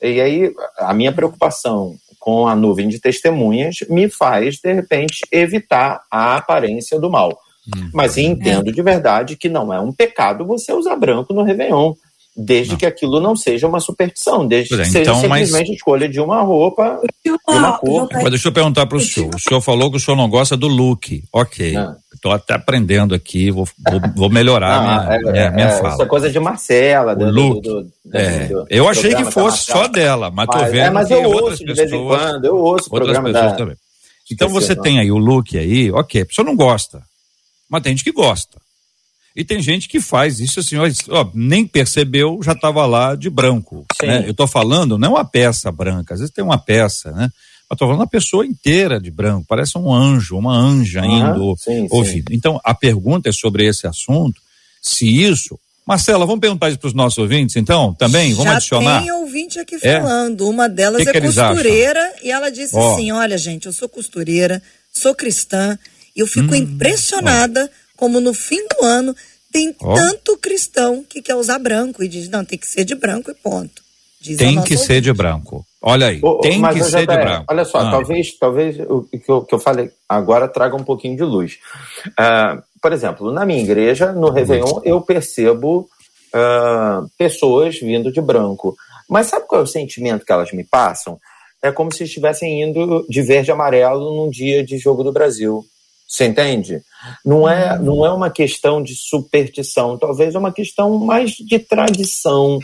S5: E aí, a minha preocupação com a nuvem de testemunhas me faz, de repente, evitar a aparência do mal. Hum. Mas entendo de verdade que não é um pecado você usar branco no Réveillon. Desde não. que aquilo não seja uma superstição, desde é, que seja então, simplesmente mas... escolha de uma roupa, de uma cor.
S1: Mas deixa eu perguntar para o senhor. O senhor falou que o senhor não gosta do look. Ok. Estou até aprendendo aqui, vou, vou, vou melhorar não, minha, é, minha, minha é, fala. Isso
S5: é coisa de Marcela.
S1: O do, look. Do, do, é. eu achei que fosse só dela, mas estou vendo é,
S5: mas
S1: que
S5: eu
S1: outras
S5: ouço pessoas, de vez em quando, eu ouço
S1: outras
S5: programa
S1: pessoas
S5: da...
S1: também. Então Esqueci, você não. tem aí o look aí, ok, a pessoa não gosta, mas tem gente que gosta. E tem gente que faz isso assim, ó, nem percebeu, já estava lá de branco. Né? Eu estou falando, não é uma peça branca, às vezes tem uma peça, né? Mas estou falando uma pessoa inteira de branco, parece um anjo, uma anja indo sim, ouvindo. Sim. Então, a pergunta é sobre esse assunto, se isso. Marcela, vamos perguntar isso para os nossos ouvintes, então, também? Vamos
S2: Já
S1: adicionar?
S2: Tem ouvinte aqui é? falando. Uma delas que é que costureira e ela disse oh. assim: olha, gente, eu sou costureira, sou cristã, e eu fico hum, impressionada. Oh como no fim do ano tem oh. tanto cristão que quer usar branco e diz, não, tem que ser de branco e ponto.
S1: Diz tem que ser de branco. Olha aí, o, tem que ser de branco.
S5: Olha só, ah. talvez, talvez o que eu, que eu falei agora traga um pouquinho de luz. Uh, por exemplo, na minha igreja, no Réveillon, eu percebo uh, pessoas vindo de branco. Mas sabe qual é o sentimento que elas me passam? É como se estivessem indo de verde e amarelo num dia de jogo do Brasil. Você entende? Não é, não é uma questão de superstição, talvez é uma questão mais de tradição.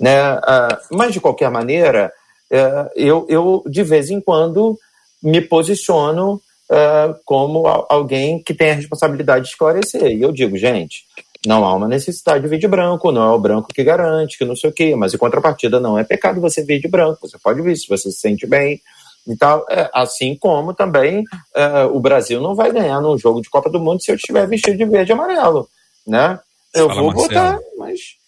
S5: Né? Uh, mas, de qualquer maneira, uh, eu, eu, de vez em quando, me posiciono uh, como alguém que tem a responsabilidade de esclarecer. E eu digo, gente, não há uma necessidade de vir de branco, não é o branco que garante, que não sei o quê, mas em contrapartida não é pecado você vir de branco, você pode vir se você se sente bem. Então, é, assim como também é, o Brasil não vai ganhar num jogo de Copa do Mundo se eu estiver vestido de verde e amarelo, né? Eu Fala, vou votar, mas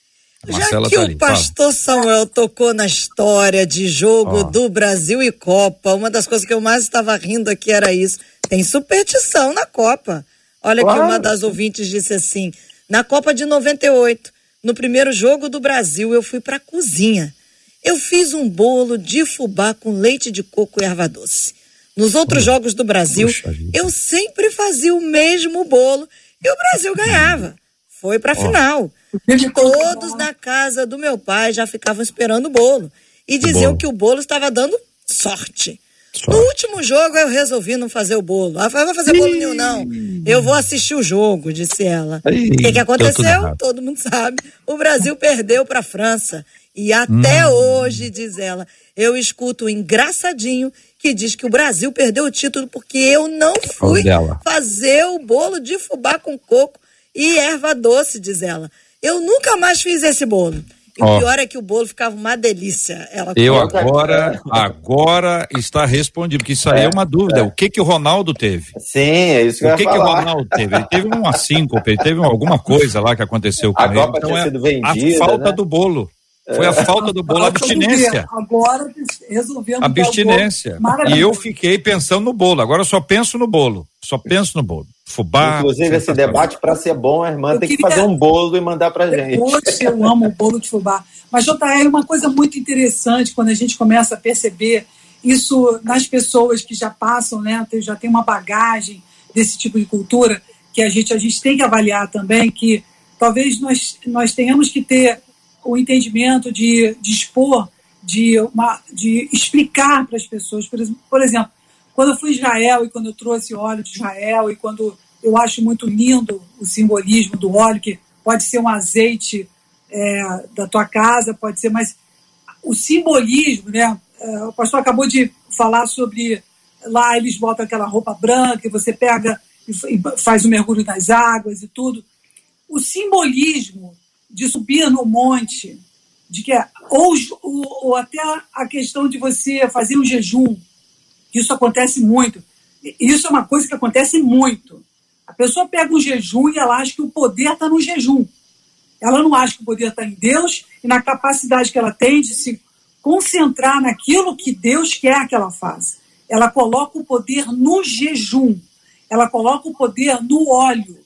S2: já que tá o pastor Samuel tocou na história de jogo oh. do Brasil e Copa, uma das coisas que eu mais estava rindo aqui era isso. Tem superstição na Copa. Olha claro. que uma das ouvintes disse assim: na Copa de 98, no primeiro jogo do Brasil, eu fui para a cozinha. Eu fiz um bolo de fubá com leite de coco e erva doce. Nos outros jogos do Brasil, eu sempre fazia o mesmo bolo e o Brasil ganhava. Foi para a final. Todos na casa do meu pai já ficavam esperando o bolo e diziam que o bolo estava dando sorte. sorte. No último jogo eu resolvi não fazer o bolo. Ah, não vou fazer bolo nenhum, não. Eu vou assistir o jogo, disse ela. O que, que aconteceu? Todo mundo sabe. O Brasil perdeu para a França. E até hum. hoje, diz ela, eu escuto o engraçadinho que diz que o Brasil perdeu o título porque eu não fui fazer o bolo de fubá com coco e erva doce, diz ela. Eu nunca mais fiz esse bolo. E o pior é que o bolo ficava uma delícia. Ela
S1: eu agora, agora está respondido, porque isso aí é, é uma dúvida. É. O que que o Ronaldo teve?
S5: Sim, é isso que
S1: O que que o Ronaldo teve? Ele teve uma síncope, ele teve alguma coisa lá que aconteceu com
S5: a
S1: ele.
S5: Copa então é
S1: vendida, a falta né? do bolo. Foi a falta do bolo, a abstinência.
S4: Agora resolvendo.
S1: Abstinência. E eu fiquei pensando no bolo. Agora eu só penso no bolo. Só penso no bolo. Fubá.
S5: Inclusive, esse debate, para ser bom, a irmã eu tem queria... que fazer um bolo e mandar para gente.
S4: Poxa, eu amo o bolo de fubá. Mas, JR, uma coisa muito interessante quando a gente começa a perceber isso nas pessoas que já passam, né, já tem uma bagagem desse tipo de cultura, que a gente, a gente tem que avaliar também, que talvez nós, nós tenhamos que ter o entendimento de, de expor, de, uma, de explicar para as pessoas. Por, por exemplo, quando eu fui a Israel e quando eu trouxe óleo de Israel e quando eu acho muito lindo o simbolismo do óleo, que pode ser um azeite é, da tua casa, pode ser, mas o simbolismo, né? É, o pastor acabou de falar sobre lá eles botam aquela roupa branca e você pega e faz o mergulho nas águas e tudo. O simbolismo de subir no monte, de que é, ou, ou, ou até a questão de você fazer um jejum, isso acontece muito. Isso é uma coisa que acontece muito. A pessoa pega um jejum e ela acha que o poder está no jejum. Ela não acha que o poder está em Deus e na capacidade que ela tem de se concentrar naquilo que Deus quer que ela faça. Ela coloca o poder no jejum. Ela coloca o poder no óleo.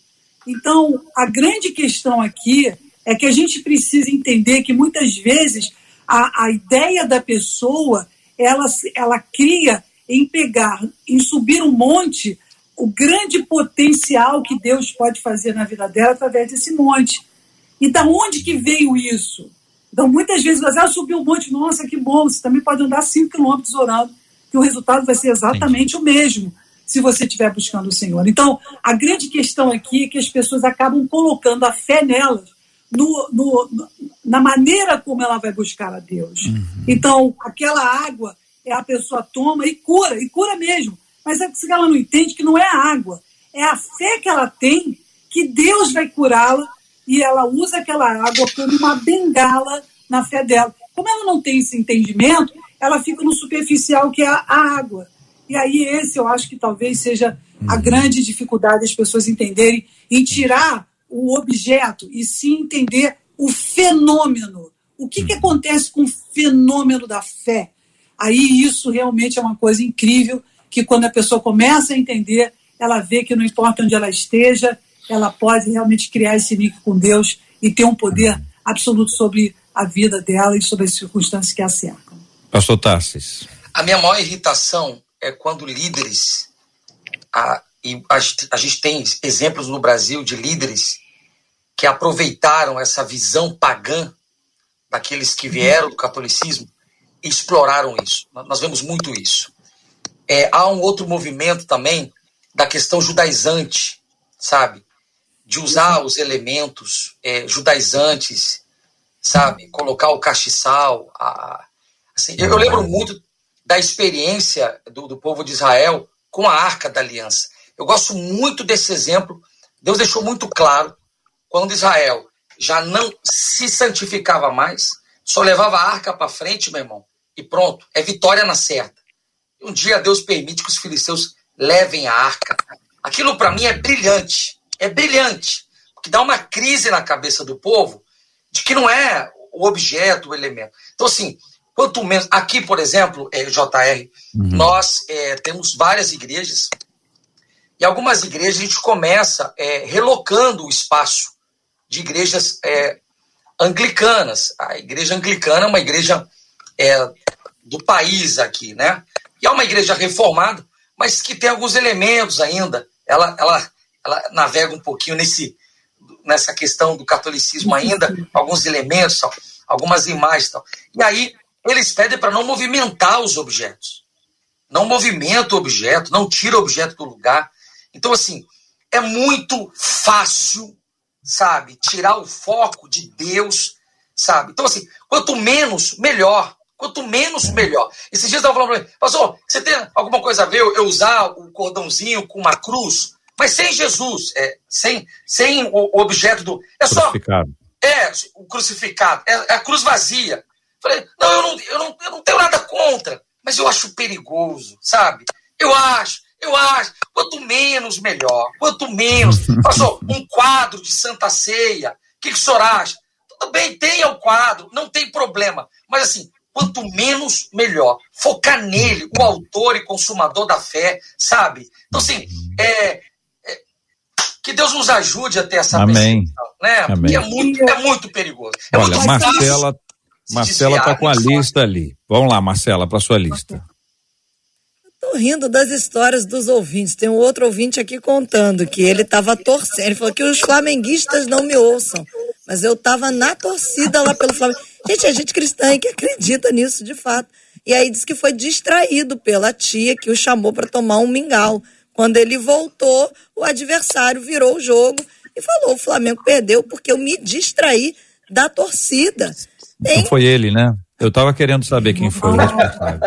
S4: Então, a grande questão aqui é que a gente precisa entender que muitas vezes a, a ideia da pessoa ela, ela cria em pegar, em subir um monte, o grande potencial que Deus pode fazer na vida dela através desse monte. E da onde que veio isso? Então, muitas vezes você ah, subiu um monte, nossa, que bom, você também pode andar 5 quilômetros orando, que o resultado vai ser exatamente Entendi. o mesmo se você estiver buscando o Senhor. Então, a grande questão aqui é que as pessoas acabam colocando a fé nelas no, no, na maneira como ela vai buscar a Deus. Uhum. Então, aquela água é a pessoa toma e cura, e cura mesmo. Mas é que ela não entende que não é a água, é a fé que ela tem que Deus vai curá-la e ela usa aquela água como uma bengala na fé dela. Como ela não tem esse entendimento, ela fica no superficial que é a, a água. E aí esse eu acho que talvez seja a uhum. grande dificuldade das pessoas entenderem em tirar o objeto e sim entender o fenômeno. O que, que uhum. acontece com o fenômeno da fé? Aí isso realmente é uma coisa incrível que quando a pessoa começa a entender, ela vê que não importa onde ela esteja, ela pode realmente criar esse link com Deus e ter um poder absoluto sobre a vida dela e sobre as circunstâncias que a cercam.
S1: Pastor Tarsis.
S3: A minha maior irritação é quando líderes, a, e a, a gente tem exemplos no Brasil de líderes que aproveitaram essa visão pagã daqueles que vieram do catolicismo e exploraram isso. Nós vemos muito isso. É, há um outro movimento também da questão judaizante, sabe? De usar os elementos é, judaizantes, sabe? Colocar o castiçal. A, assim, eu, eu, lembro muito da experiência do, do povo de Israel com a Arca da Aliança. Eu gosto muito desse exemplo. Deus deixou muito claro quando Israel já não se santificava mais, só levava a arca para frente, meu irmão, e pronto, é vitória na certa. Um dia Deus permite que os filisteus levem a arca. Aquilo para mim é brilhante, é brilhante, porque dá uma crise na cabeça do povo de que não é o objeto, o elemento. Então, assim, quanto menos. Aqui, por exemplo, é, JR, uhum. nós é, temos várias igrejas, e algumas igrejas a gente começa é, relocando o espaço de igrejas é, anglicanas. A igreja anglicana é uma igreja é, do país aqui, né? E é uma igreja reformada, mas que tem alguns elementos ainda. Ela, ela, ela navega um pouquinho nesse, nessa questão do catolicismo ainda, alguns elementos, algumas imagens. Tal. E aí eles pedem para não movimentar os objetos. Não movimenta o objeto, não tira o objeto do lugar. Então, assim, é muito fácil sabe? Tirar o foco de Deus, sabe? Então, assim, quanto menos, melhor. Quanto menos, melhor. Esses dias eu estava falando para mim, pastor, você tem alguma coisa a ver eu usar o cordãozinho com uma cruz, mas sem Jesus, é, sem, sem o objeto do. É só. Crucificado. É, o crucificado. É, é a cruz vazia. Falei, não eu, não, eu não, eu não tenho nada contra, mas eu acho perigoso, sabe? Eu acho. Eu acho, quanto menos, melhor. Quanto menos. Passou um quadro de Santa Ceia. O que, que o senhor acha? Tudo bem, tenha o quadro, não tem problema. Mas assim, quanto menos, melhor. Focar nele, o autor e consumador da fé, sabe? Então, assim, é, é que Deus nos ajude a ter essa
S1: Amém. né?
S3: Amém. É muito, é muito perigoso. É
S1: Olha, muito Marcela, Marcela está com a lista ali. Vamos lá, Marcela, para sua lista.
S2: Tô rindo das histórias dos ouvintes. Tem um outro ouvinte aqui contando que ele estava torcendo. Ele falou que os flamenguistas não me ouçam. Mas eu estava na torcida lá pelo Flamengo. Gente, a gente cristã que acredita nisso de fato. E aí disse que foi distraído pela tia que o chamou para tomar um mingau. Quando ele voltou, o adversário virou o jogo e falou: o Flamengo perdeu porque eu me distraí da torcida.
S1: Tem... Não foi ele, né? Eu estava querendo saber quem foi o responsável.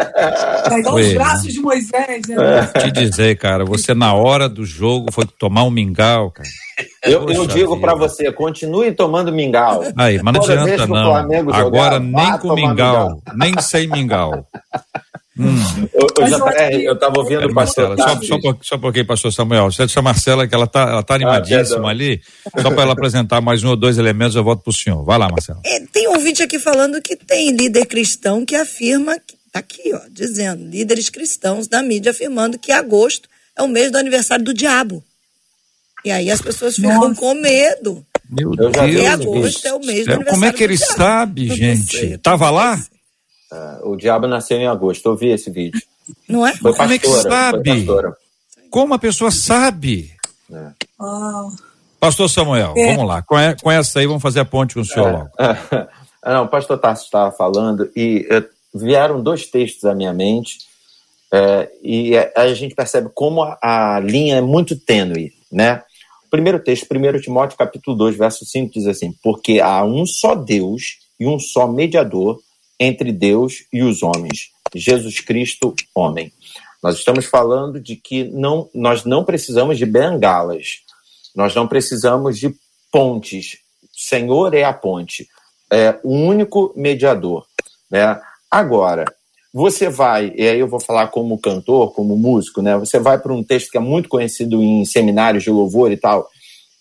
S4: Pegou os braços de Moisés. Né?
S1: Te dizer, cara, você na hora do jogo foi tomar um mingau, cara.
S5: Eu, eu digo para você, continue tomando mingau.
S1: Aí, mas não adianta não. Agora nem com mingau, mingau, nem sem mingau.
S5: Hum. Eu, eu, já, é, eu tava ouvindo é,
S1: Marcela, só, só, só porque, pastor Samuel, você disse a Marcela que ela tá, ela tá ah, animadíssima ah, ali, só para ela apresentar mais um ou dois elementos, eu volto pro senhor. Vai lá, Marcela.
S2: É, tem um vídeo aqui falando que tem líder cristão que afirma, tá aqui, ó, dizendo, líderes cristãos da mídia afirmando que agosto é o mês do aniversário do diabo. E aí as pessoas ficam Nossa. com medo.
S1: Meu Deus.
S2: Agosto é o mês do aniversário
S1: Como é que ele sabe, gente? Tava lá?
S5: Uh, o diabo nasceu em agosto. Eu vi esse vídeo.
S2: Não é?
S1: Foi Como pastora, é que sabe? Como a pessoa sabe? É. Oh. Pastor Samuel, é. vamos lá. Com, com, essa aí, vamos fazer a ponte com o senhor é. logo.
S5: Não, o pastor Tarso estava falando e uh, vieram dois textos à minha mente uh, e a gente percebe como a, a, linha é muito tênue, né? O primeiro texto, 1 Timóteo capítulo 2, verso 5, diz assim, porque há um só Deus e um só mediador entre Deus e os homens, Jesus Cristo, homem. Nós estamos falando de que não, nós não precisamos de bengalas, nós não precisamos de pontes. O Senhor é a ponte, é o único mediador. Né? Agora, você vai, e aí eu vou falar como cantor, como músico, né? Você vai para um texto que é muito conhecido em seminários de louvor e tal,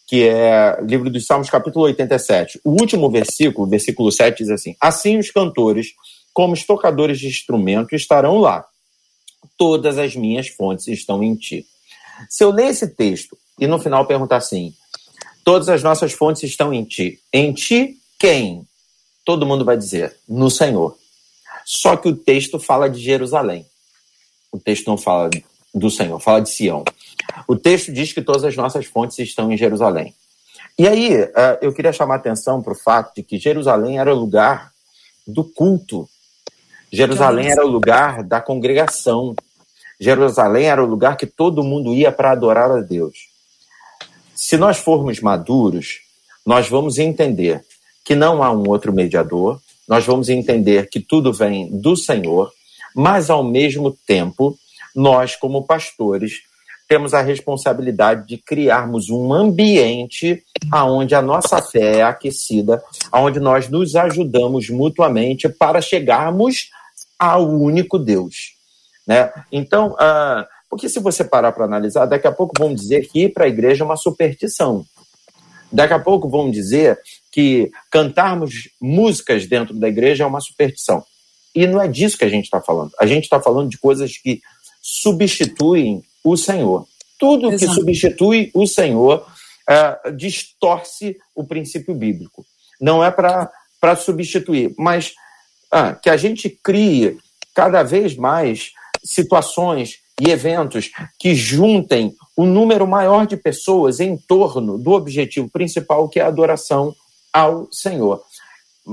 S5: que é livro dos Salmos, capítulo 87. O último versículo, versículo 7, diz assim: Assim os cantores, como os tocadores de instrumento, estarão lá. Todas as minhas fontes estão em ti. Se eu ler esse texto e no final perguntar assim: Todas as nossas fontes estão em ti. Em ti, quem? Todo mundo vai dizer: No Senhor. Só que o texto fala de Jerusalém. O texto não fala do Senhor, fala de Sião. O texto diz que todas as nossas fontes estão em Jerusalém. E aí, eh, eu queria chamar a atenção para o fato de que Jerusalém era o lugar do culto. Jerusalém era o lugar da congregação. Jerusalém era o lugar que todo mundo ia para adorar a Deus. Se nós formos maduros, nós vamos entender que não há um outro mediador, nós vamos entender que tudo vem do Senhor, mas ao mesmo tempo, nós, como pastores, temos a responsabilidade de criarmos um ambiente onde a nossa fé é aquecida, onde nós nos ajudamos mutuamente para chegarmos ao único Deus. Né? Então, uh, porque se você parar para analisar, daqui a pouco vão dizer que ir para a igreja é uma superstição. Daqui a pouco vão dizer que cantarmos músicas dentro da igreja é uma superstição. E não é disso que a gente está falando. A gente está falando de coisas que substituem o Senhor. Tudo Exato. que substitui o Senhor é, distorce o princípio bíblico. Não é para substituir, mas ah, que a gente crie cada vez mais situações e eventos que juntem um número maior de pessoas em torno do objetivo principal, que é a adoração ao Senhor.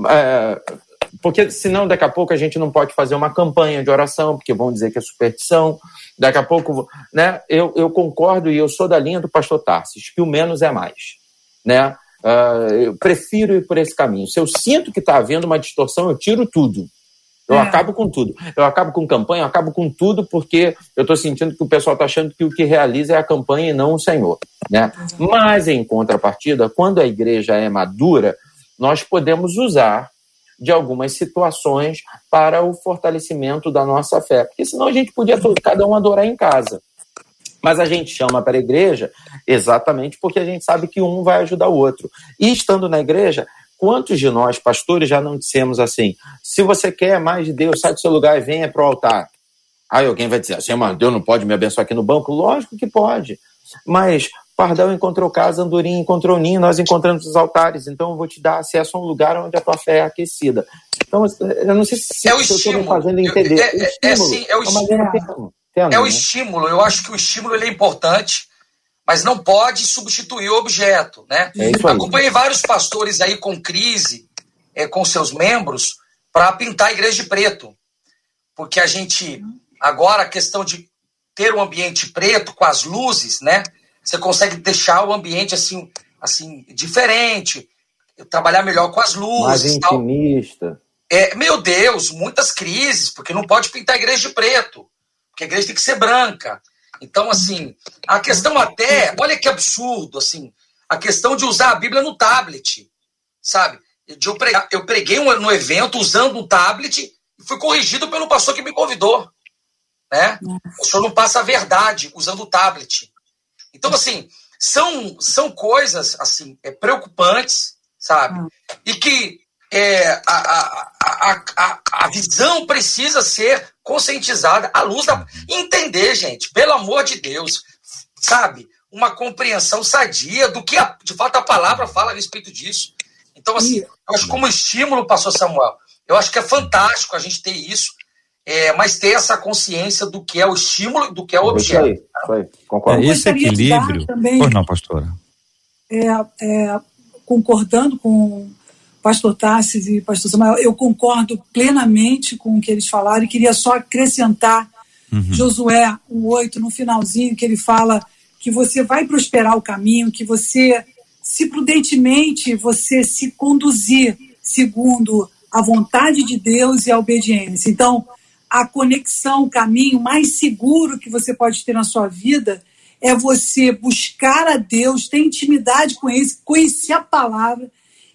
S5: É, porque senão daqui a pouco a gente não pode fazer uma campanha de oração, porque vão dizer que é superstição. Daqui a pouco, né? Eu, eu concordo e eu sou da linha do pastor Tarsis, que o menos é mais, né? Uh, eu prefiro ir por esse caminho. Se eu sinto que está havendo uma distorção, eu tiro tudo. Eu é. acabo com tudo. Eu acabo com campanha, eu acabo com tudo, porque eu estou sentindo que o pessoal está achando que o que realiza é a campanha e não o Senhor. Né? Mas, em contrapartida, quando a igreja é madura, nós podemos usar de algumas situações para o fortalecimento da nossa fé. Porque senão a gente podia cada um adorar em casa. Mas a gente chama para a igreja exatamente porque a gente sabe que um vai ajudar o outro. E estando na igreja, Quantos de nós, pastores, já não dissemos assim: se você quer mais de Deus, sai do seu lugar e venha para o altar? Aí alguém vai dizer assim, mas Deus não pode me abençoar aqui no banco? Lógico que pode. Mas Pardal encontrou casa, Andorinha encontrou ninho, nós encontramos os altares, então eu vou te dar acesso a um lugar onde a tua fé é aquecida. Então, eu não sei se
S3: é o eu estou me
S5: fazendo entender.
S3: É, é, é, sim, é o estímulo. É o estímulo. Eu acho que o estímulo é importante mas não pode substituir o objeto, né? É Acompanhei vários pastores aí com crise é, com seus membros para pintar a igreja de preto, porque a gente agora a questão de ter um ambiente preto com as luzes, né? Você consegue deixar o ambiente assim, assim diferente, trabalhar melhor com as luzes,
S5: mais intimista.
S3: É, meu Deus, muitas crises, porque não pode pintar a igreja de preto, porque a igreja tem que ser branca. Então, assim, a questão até, olha que absurdo, assim, a questão de usar a Bíblia no tablet, sabe? Eu, pregar, eu preguei um, no evento usando um tablet e fui corrigido pelo pastor que me convidou, né? O senhor não passa a verdade usando o tablet. Então, assim, são, são coisas, assim, é, preocupantes, sabe? Ah. E que é, a, a, a, a, visão precisa ser conscientizada à luz da. Entender, gente, pelo amor de Deus, sabe? Uma compreensão sadia do que de fato a palavra fala a respeito disso. Então, assim, eu acho como estímulo, pastor Samuel, eu acho que é fantástico a gente ter isso, é, mas ter essa consciência do que é o estímulo e do que é o objeto. Isso
S1: aí, isso aí. Concordo. É, esse equilíbrio. Também, pois não, pastora.
S4: É, é, concordando com pastor Tassis e pastor Samuel, eu concordo plenamente com o que eles falaram e queria só acrescentar uhum. Josué 1,8 no finalzinho, que ele fala que você vai prosperar o caminho, que você, se prudentemente você se conduzir segundo a vontade de Deus e a obediência. Então, a conexão, o caminho mais seguro que você pode ter na sua vida é você buscar a Deus, ter intimidade com Ele, conhecer a palavra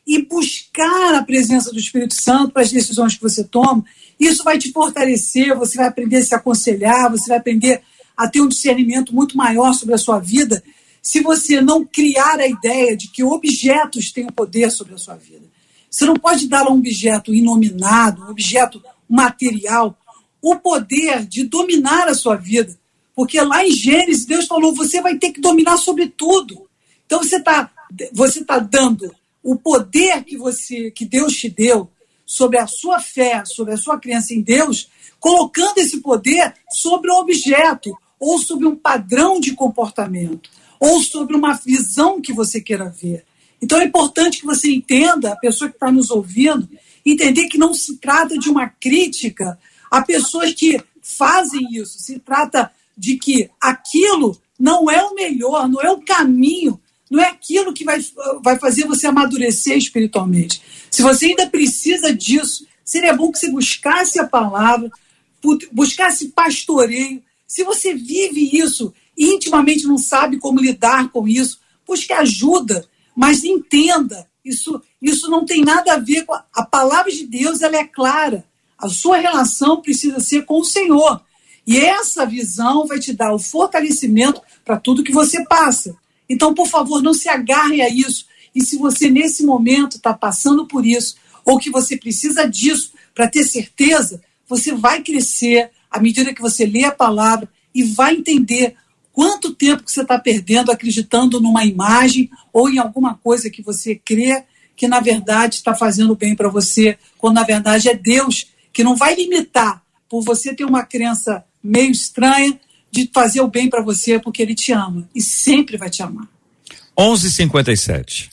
S4: e buscar a presença do Espírito Santo para as decisões que você toma, isso vai te fortalecer, você vai aprender a se aconselhar, você vai aprender a ter um discernimento muito maior sobre a sua vida, se você não criar a ideia de que objetos têm o poder sobre a sua vida. Você não pode dar um objeto inominado, um objeto material, o poder de dominar a sua vida. Porque lá em Gênesis, Deus falou: você vai ter que dominar sobre tudo. Então você está você tá dando o poder que você que Deus te deu sobre a sua fé, sobre a sua crença em Deus, colocando esse poder sobre um objeto ou sobre um padrão de comportamento ou sobre uma visão que você queira ver. Então é importante que você entenda, a pessoa que está nos ouvindo, entender que não se trata de uma crítica a pessoas que fazem isso, se trata de que aquilo não é o melhor, não é o caminho, não é aquilo que vai, vai fazer você amadurecer espiritualmente. Se você ainda precisa disso, seria bom que você buscasse a palavra, buscasse pastoreio. Se você vive isso intimamente não sabe como lidar com isso, busque ajuda, mas entenda, isso, isso não tem nada a ver com a, a palavra de Deus, ela é clara. A sua relação precisa ser com o Senhor. E essa visão vai te dar o fortalecimento para tudo que você passa. Então, por favor, não se agarre a isso. E se você, nesse momento, está passando por isso, ou que você precisa disso para ter certeza, você vai crescer à medida que você lê a palavra e vai entender quanto tempo que você está perdendo acreditando numa imagem ou em alguma coisa que você crê que, na verdade, está fazendo bem para você, quando, na verdade, é Deus que não vai limitar por você ter uma crença meio estranha de fazer o bem para você porque ele te ama e sempre vai te amar.
S1: 11:57.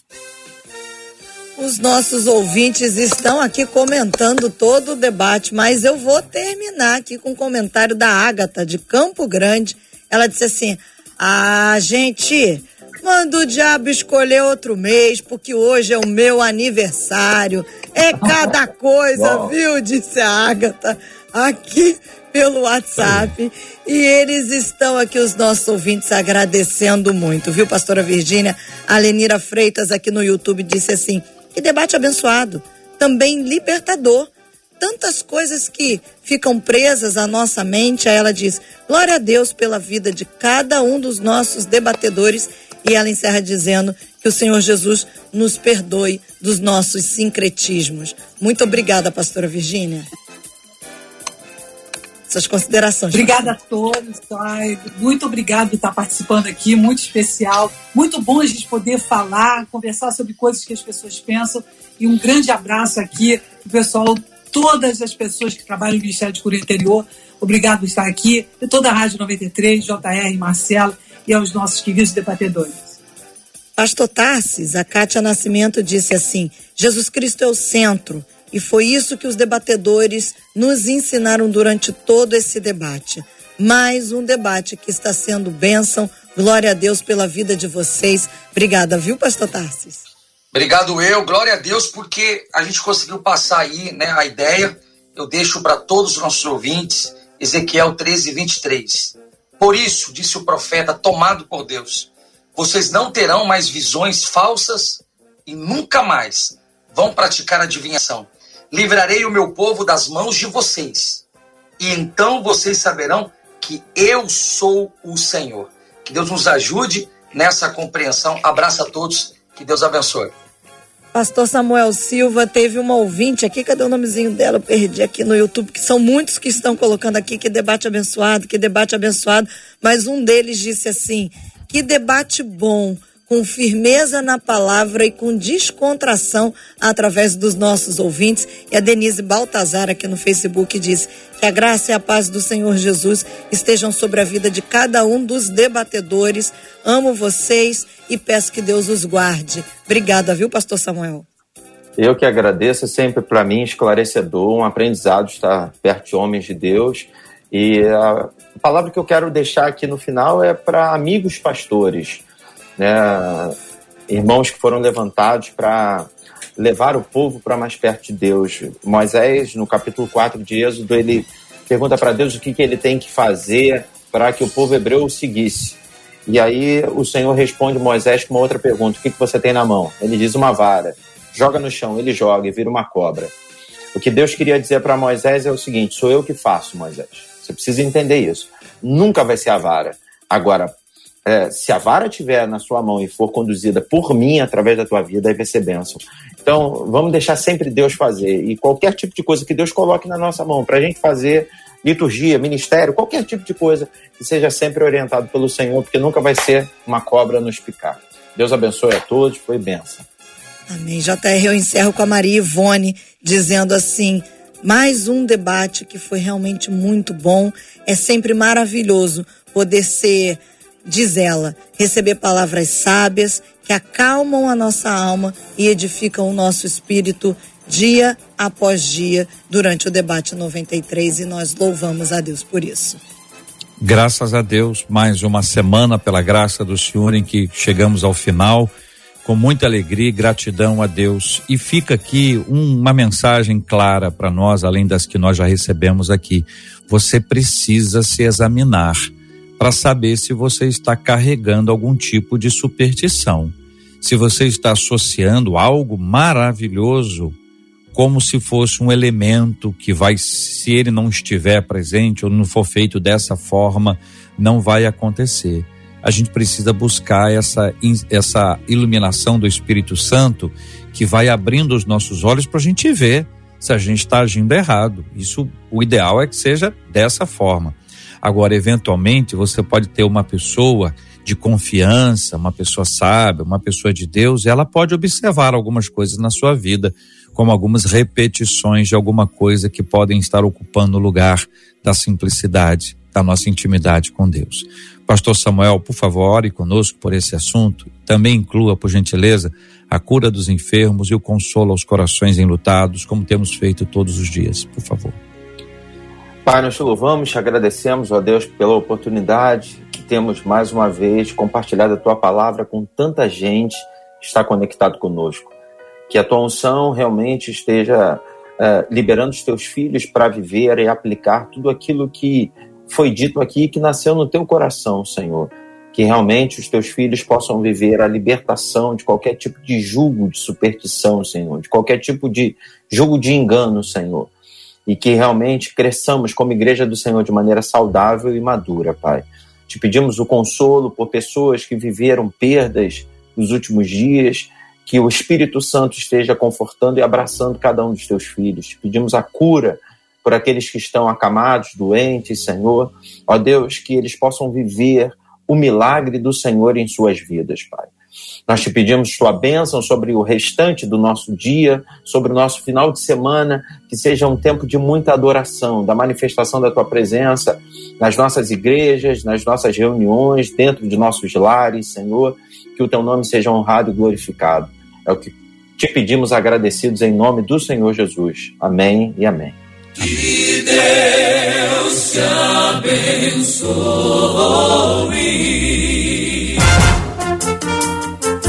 S2: Os nossos ouvintes estão aqui comentando todo o debate, mas eu vou terminar aqui com um comentário da Ágata de Campo Grande. Ela disse assim: "Ah, gente, manda o diabo escolher outro mês, porque hoje é o meu aniversário. É cada coisa, viu?" disse a Ágata aqui pelo WhatsApp. E eles estão aqui, os nossos ouvintes, agradecendo muito, viu, pastora Virgínia? A Lenira Freitas aqui no YouTube disse assim: que debate abençoado, também libertador. Tantas coisas que ficam presas à nossa mente. Aí ela diz: Glória a Deus pela vida de cada um dos nossos debatedores. E ela encerra dizendo que o Senhor Jesus nos perdoe dos nossos sincretismos. Muito obrigada, pastora Virgínia suas considerações.
S4: Obrigada a todos. Ai, muito obrigado por estar participando aqui, muito especial. Muito bom a gente poder falar, conversar sobre coisas que as pessoas pensam. E um grande abraço aqui o pessoal, todas as pessoas que trabalham no Ministério de Cura Interior. Obrigado por estar aqui. E toda a Rádio 93, JR, Marcelo e aos nossos queridos debatedores.
S2: Pastor Tarsis, a Cátia Nascimento disse assim: Jesus Cristo é o centro e foi isso que os debatedores nos ensinaram durante todo esse debate. Mais um debate que está sendo bênção. Glória a Deus pela vida de vocês. Obrigada, viu, pastor Tarsis?
S3: Obrigado eu, glória a Deus, porque a gente conseguiu passar aí né, a ideia. Eu deixo para todos os nossos ouvintes Ezequiel 13, 23. Por isso, disse o profeta, tomado por Deus, vocês não terão mais visões falsas e nunca mais vão praticar adivinhação livrarei o meu povo das mãos de vocês. E então vocês saberão que eu sou o Senhor. Que Deus nos ajude nessa compreensão. Abraço a todos. Que Deus abençoe.
S2: Pastor Samuel Silva teve uma ouvinte aqui, cadê o nomezinho dela? Eu perdi aqui no YouTube, que são muitos que estão colocando aqui que debate abençoado, que debate abençoado, mas um deles disse assim: que debate bom com firmeza na palavra e com descontração através dos nossos ouvintes. E a Denise Baltazar aqui no Facebook diz que a graça e a paz do Senhor Jesus estejam sobre a vida de cada um dos debatedores. Amo vocês e peço que Deus os guarde. Obrigada, viu, pastor Samuel?
S5: Eu que agradeço, sempre para mim esclarecedor, um aprendizado estar perto de homens de Deus. E a palavra que eu quero deixar aqui no final é para amigos pastores né, irmãos que foram levantados para levar o povo para mais perto de Deus. Moisés, no capítulo 4 de Êxodo, ele pergunta para Deus o que, que ele tem que fazer para que o povo hebreu o seguisse. E aí o Senhor responde Moisés com uma outra pergunta: O que, que você tem na mão? Ele diz uma vara. Joga no chão, ele joga e vira uma cobra. O que Deus queria dizer para Moisés é o seguinte: sou eu que faço, Moisés. Você precisa entender isso. Nunca vai ser a vara. Agora, é, se a vara estiver na sua mão e for conduzida por mim através da tua vida, aí vai ser bênção. Então, vamos deixar sempre Deus fazer. E qualquer tipo de coisa que Deus coloque na nossa mão, para a gente fazer liturgia, ministério, qualquer tipo de coisa, que seja sempre orientado pelo Senhor, porque nunca vai ser uma cobra nos picar. Deus abençoe a todos, foi bênção.
S2: Amém. JR, eu encerro com a Maria Ivone, dizendo assim: mais um debate que foi realmente muito bom. É sempre maravilhoso poder ser, diz ela, receber palavras sábias que acalmam a nossa alma e edificam o nosso espírito dia após dia durante o debate 93 e nós louvamos a Deus por isso.
S1: Graças a Deus, mais uma semana pela graça do Senhor em que chegamos ao final com muita alegria e gratidão a Deus. E fica aqui um, uma mensagem clara para nós, além das que nós já recebemos aqui. Você precisa se examinar para saber se você está carregando algum tipo de superstição. Se você está associando algo maravilhoso como se fosse um elemento que vai, se ele não estiver presente ou não for feito dessa forma, não vai acontecer a gente precisa buscar essa, essa iluminação do Espírito Santo que vai abrindo os nossos olhos para a gente ver se a gente está agindo errado. Isso, o ideal é que seja dessa forma. Agora, eventualmente, você pode ter uma pessoa de confiança, uma pessoa sábia, uma pessoa de Deus, ela pode observar algumas coisas na sua vida, como algumas repetições de alguma coisa que podem estar ocupando o lugar da simplicidade, da nossa intimidade com Deus. Pastor Samuel, por favor, ore conosco por esse assunto. Também inclua, por gentileza, a cura dos enfermos e o consolo aos corações enlutados, como temos feito todos os dias. Por favor.
S5: Pai, nós te louvamos, te agradecemos, ó Deus, pela oportunidade que temos mais uma vez compartilhado a tua palavra com tanta gente que está conectado conosco. Que a tua unção realmente esteja uh, liberando os teus filhos para viver e aplicar tudo aquilo que foi dito aqui que nasceu no teu coração, Senhor. Que realmente os teus filhos possam viver a libertação de qualquer tipo de julgo de superstição, Senhor, de qualquer tipo de julgo de engano, Senhor. E que realmente cresçamos como igreja do Senhor de maneira saudável e madura, Pai. Te pedimos o consolo por pessoas que viveram perdas nos últimos dias, que o Espírito Santo esteja confortando e abraçando cada um dos teus filhos. Te pedimos a cura por aqueles que estão acamados, doentes, Senhor. Ó Deus, que eles possam viver o milagre do Senhor em suas vidas, Pai. Nós te pedimos tua bênção sobre o restante do nosso dia, sobre o nosso final de semana, que seja um tempo de muita adoração, da manifestação da tua presença nas nossas igrejas, nas nossas reuniões, dentro de nossos lares, Senhor, que o teu nome seja honrado e glorificado. É o que te pedimos agradecidos em nome do Senhor Jesus. Amém e amém.
S6: Que Deus te abençoe.